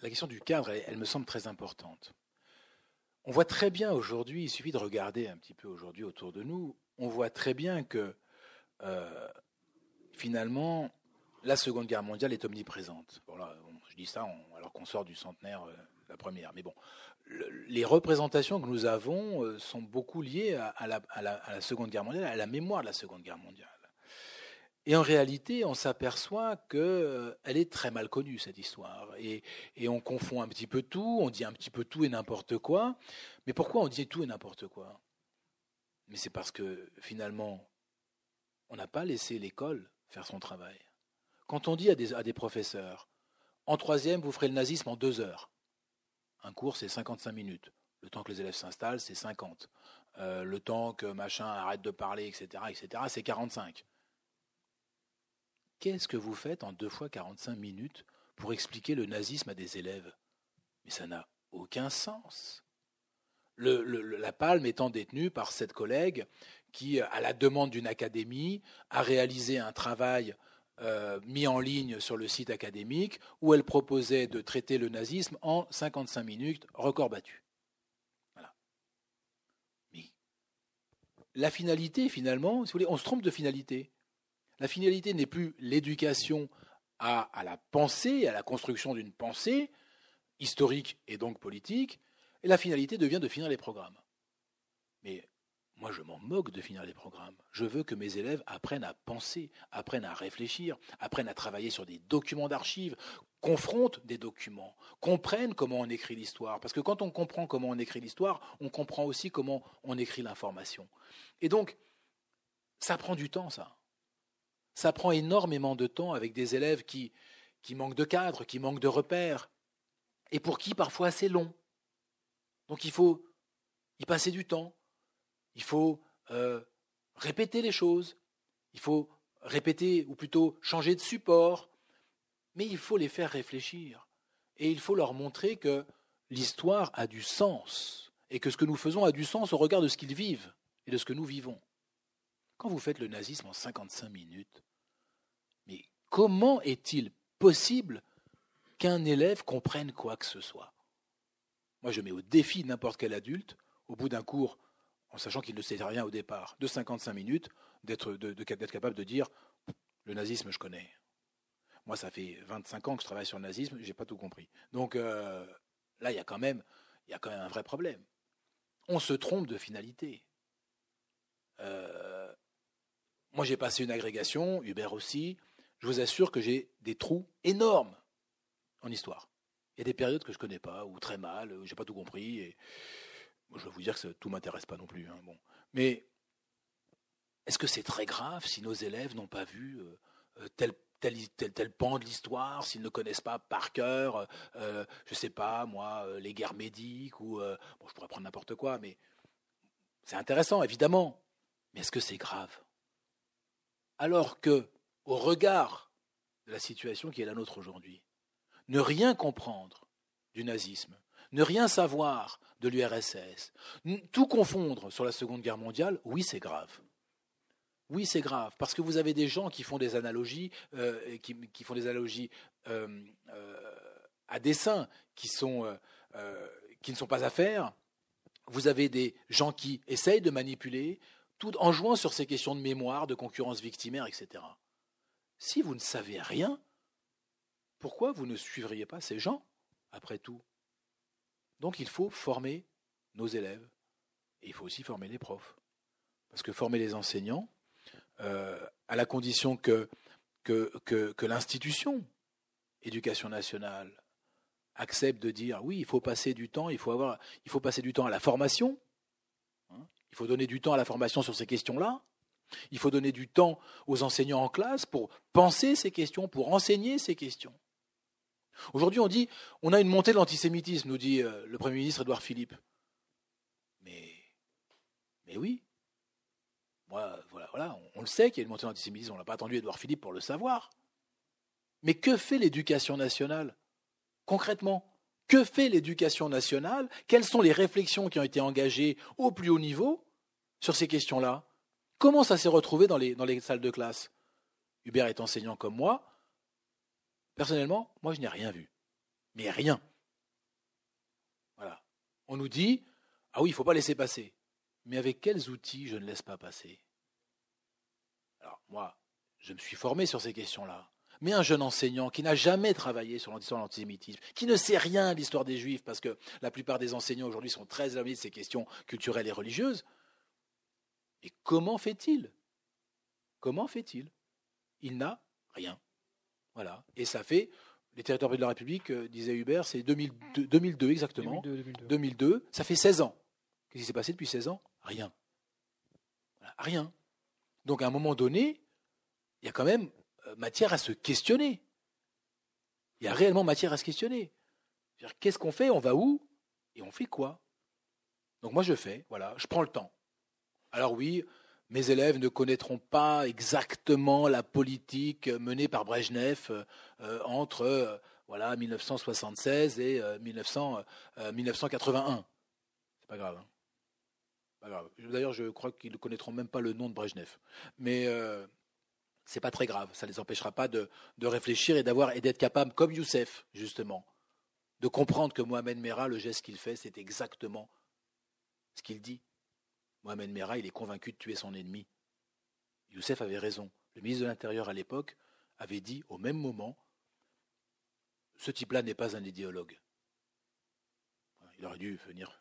la question du cadre, elle, me semble très importante. On voit très bien aujourd'hui, il suffit de regarder un petit peu aujourd'hui autour de nous, on voit très bien que euh, finalement, la Seconde Guerre mondiale est omniprésente. je dis ça alors qu'on sort du centenaire euh, la première. Mais bon, les représentations que nous avons euh, sont beaucoup liées à, la, Seconde Guerre mondiale, à la mémoire de la Seconde Guerre mondiale. Et en réalité, on s'aperçoit qu'elle euh, est très mal connue, cette histoire. Et, on confond un petit peu tout, on dit un petit peu tout et n'importe quoi. Mais pourquoi on dit tout et n'importe quoi? Mais c'est parce que finalement, on n'a pas laissé l'école faire son travail. Quand on dit à des, professeurs, en troisième, vous ferez le nazisme en deux heures, un cours c'est 55 minutes, le temps que les élèves s'installent c'est 50, euh, le temps que machin arrête de parler, etc., etc., c'est 45. Qu'est-ce que vous faites en deux fois 45 minutes pour expliquer le nazisme à des élèves? Mais ça n'a aucun sens. la palme étant détenue par cette collègue qui, à la demande d'une académie, a réalisé un travail euh, mis en ligne sur le site académique où elle proposait de traiter le nazisme en 55 minutes, record battu. Voilà. Mais la finalité, finalement, si vous voulez, on se trompe de finalité. La finalité n'est plus l'éducation à, à, la pensée, à la construction d'une pensée historique et donc politique, et la finalité devient de finir les programmes. Mais moi, je m'en moque de finir les programmes. Je veux que mes élèves apprennent à penser, apprennent à réfléchir, apprennent à travailler sur des documents d'archives, confrontent des documents, comprennent comment on écrit l'histoire. Parce que quand on comprend comment on écrit l'histoire, on comprend aussi comment on écrit l'information. Et donc, ça prend du temps, ça. Ça prend énormément de temps avec des élèves qui, qui manquent de cadre, qui manquent de repères, et pour qui parfois c'est long. Donc il faut y passer du temps, il faut euh, répéter les choses, il faut répéter, ou plutôt changer de support, mais il faut les faire réfléchir. Et il faut leur montrer que l'histoire a du sens, et que ce que nous faisons a du sens au regard de ce qu'ils vivent et de ce que nous vivons. Quand vous faites le nazisme en 55 minutes, mais comment est-il possible qu'un élève comprenne quoi que ce soit? Moi, je mets au défi n'importe quel adulte, au bout d'un cours en sachant qu'il ne sait rien au départ, de 55 minutes, d'être capable de dire le nazisme, je connais. Moi, ça fait 25 ans que je travaille sur le nazisme, j'ai pas tout compris. Donc euh, là, il y a quand même, un vrai problème. On se trompe de finalité. Euh, moi, j'ai passé une agrégation, Hubert aussi. Je vous assure que j'ai des trous énormes en histoire. Il y a des périodes que je connais pas, ou très mal, j'ai pas tout compris. Je vais vous dire que tout m'intéresse pas non plus. Hein, bon. Mais est-ce que c'est très grave si nos élèves n'ont pas vu euh, euh, tel, tel, tel, pan de l'histoire, s'ils ne connaissent pas par cœur, euh, je ne sais pas, moi, les guerres médiques, ou je pourrais prendre n'importe quoi, mais c'est intéressant, évidemment. Mais est-ce que c'est grave? Alors que, au regard de la situation qui est la nôtre aujourd'hui, ne rien comprendre du nazisme, ne rien savoir de l'URSS, tout confondre sur la Seconde Guerre mondiale, oui, c'est grave. Oui, c'est grave, parce que vous avez des gens qui font des analogies, euh, qui, font des analogies euh, euh, à dessein, qui, qui ne sont pas à faire. Vous avez des gens qui essayent de manipuler, tout en jouant sur ces questions de mémoire, de concurrence victimaire, etc. Si vous ne savez rien, pourquoi vous ne suivriez pas ces gens, après tout? Donc il faut former nos élèves et il faut aussi former les profs. Parce que former les enseignants, euh, à la condition que, l'institution, éducation nationale, accepte de dire oui, il faut passer du temps, il faut, avoir, du temps à la formation, hein, il faut donner du temps à la formation sur ces questions-là, il faut donner du temps aux enseignants en classe pour penser ces questions, pour enseigner ces questions. Aujourd'hui, on dit on a une montée de l'antisémitisme, nous dit euh, le Premier ministre Édouard Philippe. Mais, mais oui. Moi, voilà, voilà on, le sait qu'il y a une montée de l'antisémitisme, on n'a pas attendu Édouard Philippe pour le savoir. Mais que fait l'éducation nationale Concrètement, que fait l'éducation nationale? Quelles sont les réflexions qui ont été engagées au plus haut niveau sur ces questions-là? Comment ça s'est retrouvé dans les, dans les salles de classe? Hubert est enseignant comme moi. Personnellement, moi, je n'ai rien vu. Mais rien. Voilà. On nous dit, ah oui, il ne faut pas laisser passer. Mais avec quels outils je ne laisse pas passer? Alors, moi, je me suis formé sur ces questions-là. Mais un jeune enseignant qui n'a jamais travaillé sur l'antisémitisme, qui ne sait rien de l'histoire des Juifs, parce que la plupart des enseignants aujourd'hui sont très éloignés de ces questions culturelles et religieuses, et comment fait-il? Comment fait-il? Il n'a rien. Voilà. Et ça fait, les territoires de la République, euh, disait Hubert, c'est 2002, 2002 exactement. 2002, ça fait 16 ans. Qu'est-ce qui s'est passé depuis 16 ans? Rien. rien. Donc à un moment donné, il y a quand même euh, matière à se questionner. Il y a réellement matière à se questionner. Qu'est-ce qu'on fait? On va où? Et on fait quoi? Donc moi je fais, voilà, je prends le temps. Alors oui, mes élèves ne connaîtront pas exactement la politique menée par Brejnev euh, entre euh, voilà 1976 et 1900, euh, 1981. C'est pas grave. Hein. Pas grave. D'ailleurs, je crois qu'ils ne connaîtront même pas le nom de Brejnev. Mais c'est pas très grave. Ça ne les empêchera pas de, de réfléchir et d'avoir et d'être capable, comme Youssef justement, de comprendre que Mohamed Merah, le geste qu'il fait, c'est exactement ce qu'il dit. Mohamed Merah, il est convaincu de tuer son ennemi. Youssef avait raison. Le ministre de l'Intérieur à l'époque avait dit au même moment ce type-là n'est pas un idéologue. Il aurait dû venir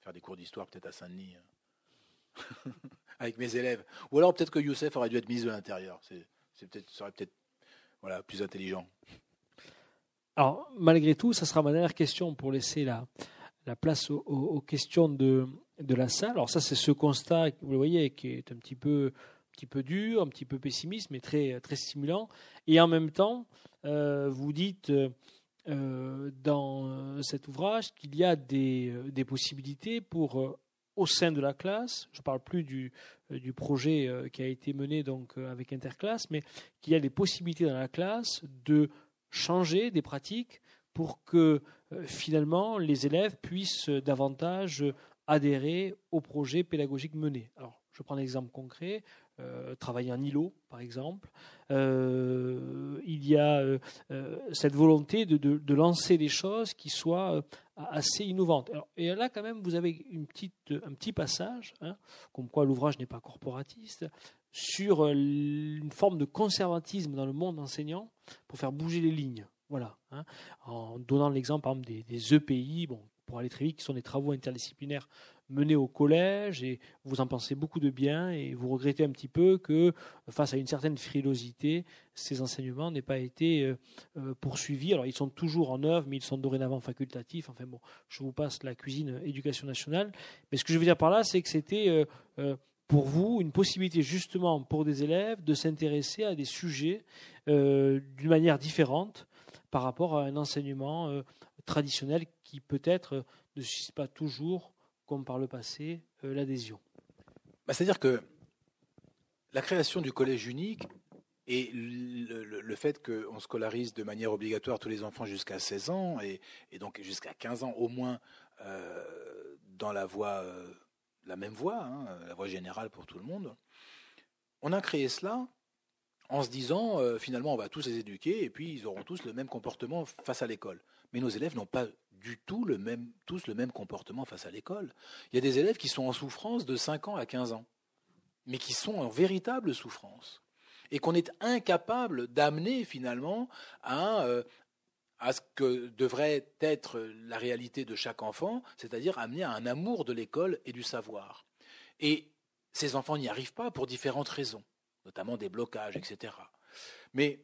faire des cours d'histoire peut-être à Saint-Denis. Hein. avec mes élèves. Ou alors peut-être que Youssef aurait dû être ministre de l'Intérieur. C'est, peut-être, serait peut-être voilà, plus intelligent. Alors, malgré tout, ça sera ma dernière question pour laisser la, la place aux, questions de, de, la salle. Alors ça, c'est ce constat, vous voyez, qui est un petit peu, un petit peu dur, un petit peu pessimiste, mais très, très stimulant. Et en même temps, euh, vous dites euh, dans cet ouvrage qu'il y a des, des possibilités pour, euh, au sein de la classe, je ne parle plus du, du projet qui a été mené donc avec Interclasse, mais qu'il y a des possibilités dans la classe de changer des pratiques pour que euh, finalement les élèves puissent davantage adhérer au projet pédagogique mené. Alors, je prends un exemple concret. Euh, travailler en îlot, par exemple. Euh, il y a cette volonté de, de, lancer des choses qui soient assez innovantes. et là, quand même, vous avez une petite, un petit passage, hein, comme quoi l'ouvrage n'est pas corporatiste, sur une forme de conservatisme dans le monde enseignant pour faire bouger les lignes. Voilà, hein. en donnant l'exemple des, des, EPI, bon, pour aller très vite, qui sont des travaux interdisciplinaires menés au collège, et vous en pensez beaucoup de bien, et vous regrettez un petit peu que, face à une certaine frilosité, ces enseignements n'aient pas été euh, euh, poursuivis. Alors, ils sont toujours en œuvre, mais ils sont dorénavant facultatifs. Enfin bon, je vous passe la cuisine éducation nationale. Mais ce que je veux dire par là, c'est que c'était euh, pour vous une possibilité justement pour des élèves de s'intéresser à des sujets d'une manière différente par rapport à un enseignement traditionnel qui peut-être euh, ne suscite pas toujours, comme par le passé, euh, l'adhésion. Bah, c'est-à-dire que la création du collège unique et le, fait qu'on scolarise de manière obligatoire tous les enfants jusqu'à 16 ans et, donc jusqu'à 15 ans au moins dans la voie, la même voie, hein, la voie générale pour tout le monde, on a créé cela en se disant euh, finalement on va tous les éduquer et puis ils auront tous le même comportement face à l'école. Mais nos élèves n'ont pas du tout le même, tous le même comportement face à l'école. Il y a des élèves qui sont en souffrance de 5 ans à 15 ans, mais qui sont en véritable souffrance. Et qu'on est incapable d'amener finalement à, euh, à ce que devrait être la réalité de chaque enfant, c'est-à-dire amener à un amour de l'école et du savoir. Et ces enfants n'y arrivent pas pour différentes raisons notamment des blocages, etc. Mais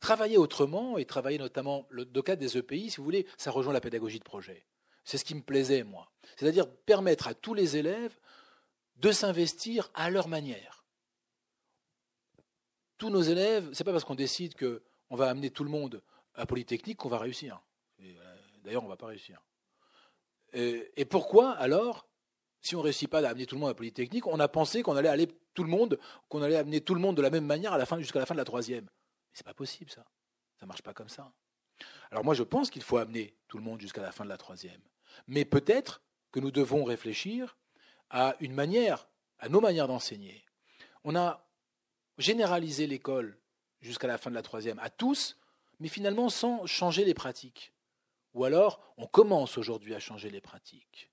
travailler autrement et travailler notamment le, cadre des EPI, si vous voulez, ça rejoint la pédagogie de projet. C'est ce qui me plaisait, moi. C'est-à-dire permettre à tous les élèves de s'investir à leur manière. Tous nos élèves, c'est pas parce qu'on décide qu'on va amener tout le monde à Polytechnique qu'on va réussir. Euh, d'ailleurs, on ne va pas réussir. Et pourquoi alors si on ne réussit pas à amener tout le monde à Polytechnique, on a pensé qu'on allait aller tout le monde, qu'on allait amener tout le monde de la même manière jusqu'à la fin de la troisième? C'est pas possible, ça. Ça marche pas comme ça. Alors moi, je pense qu'il faut amener tout le monde jusqu'à la fin de la troisième. Mais peut-être que nous devons réfléchir à une manière, à nos manières d'enseigner. On a généralisé l'école jusqu'à la fin de la troisième à tous, mais finalement sans changer les pratiques. Ou alors, on commence aujourd'hui à changer les pratiques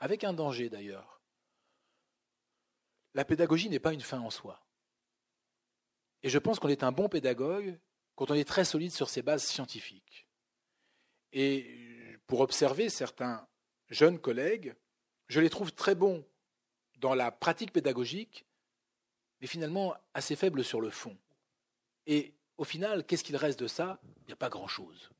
avec un danger d'ailleurs. La pédagogie n'est pas une fin en soi. Et je pense qu'on est un bon pédagogue quand on est très solide sur ses bases scientifiques. Et pour observer certains jeunes collègues, je les trouve très bons dans la pratique pédagogique, mais finalement assez faibles sur le fond. Et au final, qu'est-ce qu'il reste de ça? Il n'y a pas grand-chose.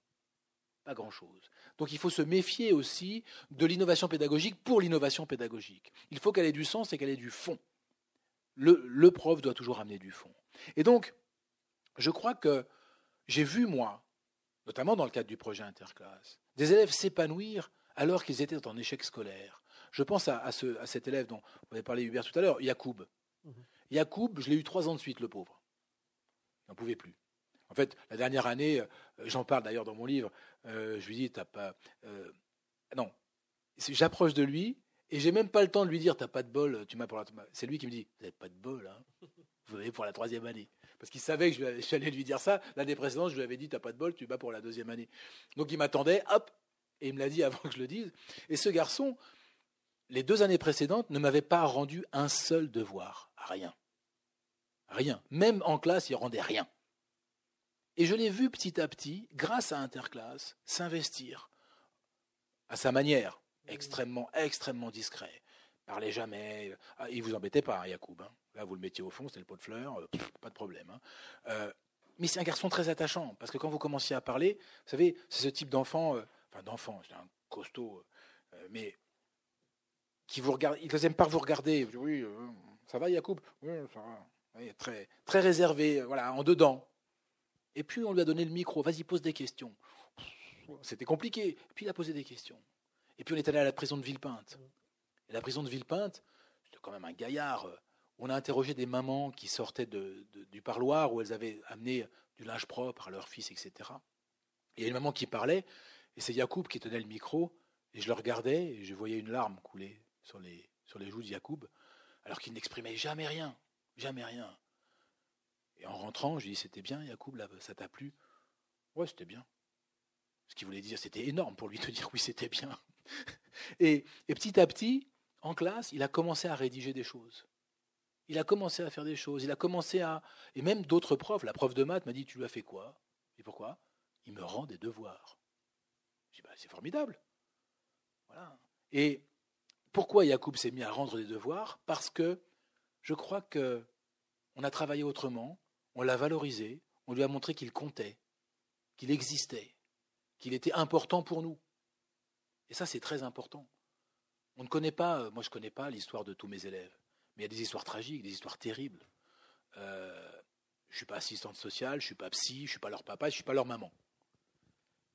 Pas grand-chose. Donc il faut se méfier aussi de l'innovation pédagogique pour l'innovation pédagogique. Il faut qu'elle ait du sens et qu'elle ait du fond. Le, prof doit toujours amener du fond. Et donc, je crois que j'ai vu, moi, notamment dans le cadre du projet interclasse, des élèves s'épanouir alors qu'ils étaient en échec scolaire. Je pense à, cet élève dont vous avez parlé Hubert tout à l'heure, Yacoub. Mmh. Yacoub, je l'ai eu trois ans de suite, le pauvre. Il n'en pouvait plus. En fait, la dernière année, euh, j'en parle d'ailleurs dans mon livre, euh, je lui dis, t'as pas. Euh, non. J'approche de lui et j'ai même pas le temps de lui dire, t'as pas de bol, tu m'as pour la. C'est lui qui me dit, vous n'avez pas de bol, hein Vous avez pour la troisième année. Parce qu'il savait que j'allais lui dire ça. L'année précédente, je lui avais dit, t'as pas de bol, tu vas pour la deuxième année. Donc il m'attendait, hop, et il me l'a dit avant que je le dise. Et ce garçon, les deux années précédentes, ne m'avait pas rendu un seul devoir. Rien. Rien. Même en classe, il rendait rien. Et je l'ai vu petit à petit, grâce à Interclasse, s'investir à sa manière, extrêmement, extrêmement discret, parlait jamais. Ah, il vous embêtait pas, hein, Yacoub. Hein. Là, vous le mettiez au fond, c'était le pot de fleurs, euh, pas de problème. Hein. Euh, mais c'est un garçon très attachant, parce que quand vous commenciez à parler, vous savez, c'est ce type d'enfant, euh, enfin d'enfant, c'est un costaud, mais qui vous regarde, il n'aime pas vous regarder. Oui, ça va, Yacoub? Oui, ça va. très, très réservé, voilà, en dedans. Et puis on lui a donné le micro, vas-y, pose des questions. C'était compliqué. Puis il a posé des questions. Et puis on est allé à la prison de Villepinte. Et la prison de Villepinte, c'était quand même un gaillard. On a interrogé des mamans qui sortaient du parloir où elles avaient amené du linge propre à leur fils, etc. Et il y a une maman qui parlait, et c'est Yacoub qui tenait le micro, et je le regardais, et je voyais une larme couler sur les, joues de Yacoub, alors qu'il n'exprimait jamais rien, jamais rien. Et en rentrant, je lui dis C'était bien, Yacoub, ça t'a plu? Ouais, c'était bien. Ce qu'il voulait dire, c'était énorme pour lui de dire oui, c'était bien. Et, et, petit à petit, en classe, il a commencé à rédiger des choses. Il a commencé à faire des choses. Il a commencé à. Et même d'autres profs, la prof de maths m'a dit Tu lui as fait quoi? Et pourquoi? Il me rend des devoirs. Je dis bah, C'est formidable. Voilà. Et pourquoi Yacoub s'est mis à rendre des devoirs? Parce que je crois que on a travaillé autrement, on l'a valorisé, on lui a montré qu'il comptait, qu'il existait, qu'il était important pour nous. Et ça, c'est très important. On ne connaît pas, euh, moi je ne connais pas l'histoire de tous mes élèves, mais il y a des histoires tragiques, des histoires terribles. Euh, je ne suis pas assistante sociale, je ne suis pas psy, je ne suis pas leur papa, je ne suis pas leur maman.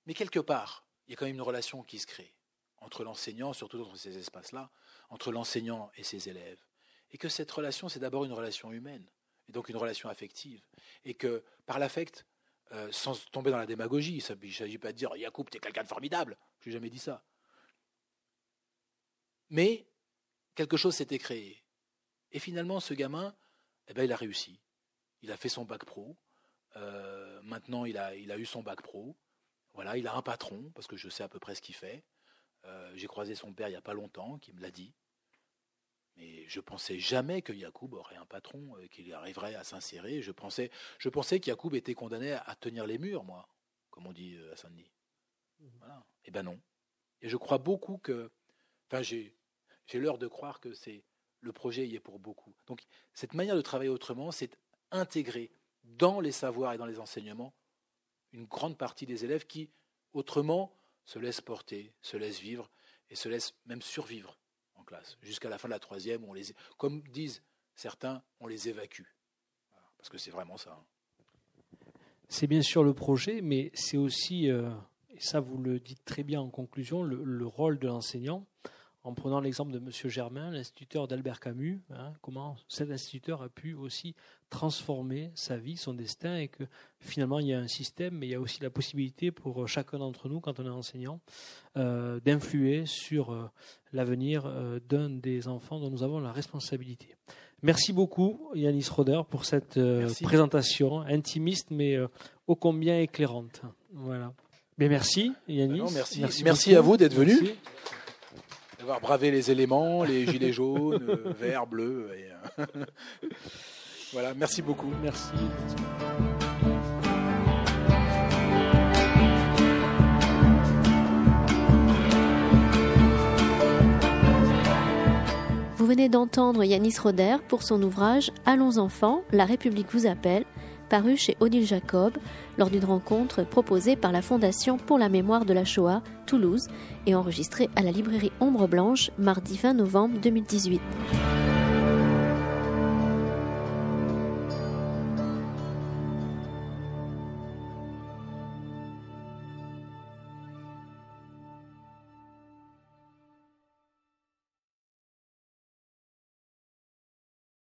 Mais quelque part, il y a quand même une relation qui se crée entre l'enseignant, surtout dans ces espaces-là, entre l'enseignant et ses élèves. Et que cette relation, c'est d'abord une relation humaine, et donc une relation affective. Et que par l'affect, euh, sans tomber dans la démagogie, il ne s'agit pas de dire Yacoub, es quelqu'un de formidable. Je n'ai jamais dit ça. Mais quelque chose s'était créé. Et finalement, ce gamin, eh ben, il a réussi. Il a fait son bac pro. Euh, maintenant, il a, il a eu son bac pro. Voilà, il a un patron, parce que je sais à peu près ce qu'il fait. Euh, j'ai croisé son père il n'y a pas longtemps, qui me l'a dit. Mais je pensais jamais que Yacoub aurait un patron, euh, qu'il arriverait à s'insérer. Je pensais, je pensais qu'Yacoub était condamné à tenir les murs, moi, comme on dit à Saint-Denis. Mmh. Voilà. Eh ben non. Et je crois beaucoup que, enfin, j'ai, j'ai l'heure de croire que c'est le projet y est pour beaucoup. Donc cette manière de travailler autrement, c'est intégrer dans les savoirs et dans les enseignements une grande partie des élèves qui, autrement, se laissent porter, se laissent vivre et se laissent même survivre en classe, jusqu'à la fin de la troisième, on les, comme disent certains, on les évacue. parce que c'est vraiment ça. Hein. C'est bien sûr le projet, mais c'est aussi, euh, et ça vous le dites très bien en conclusion, le rôle de l'enseignant en prenant l'exemple de M. Germain, l'instituteur d'Albert Camus, hein, comment cet instituteur a pu aussi transformer sa vie, son destin, et que finalement il y a un système, mais il y a aussi la possibilité pour chacun d'entre nous, quand on est enseignant, euh, d'influer sur euh, l'avenir euh, d'un des enfants dont nous avons la responsabilité. Merci beaucoup Yanis Roder pour cette présentation intimiste mais ô combien éclairante. Voilà. Mais merci Yanis. merci, merci, à vous d'être venu d'avoir bravé les éléments, les gilets jaunes, euh, verts, bleus. Euh, voilà, merci beaucoup. Merci. Vous venez d'entendre Yanis Roder pour son ouvrage Allons enfants, la République vous appelle, paru chez Odile Jacob lors d'une rencontre proposée par la Fondation pour la mémoire de la Shoah, Toulouse, et enregistrée à la librairie Ombre Blanche mardi 20 novembre 2018.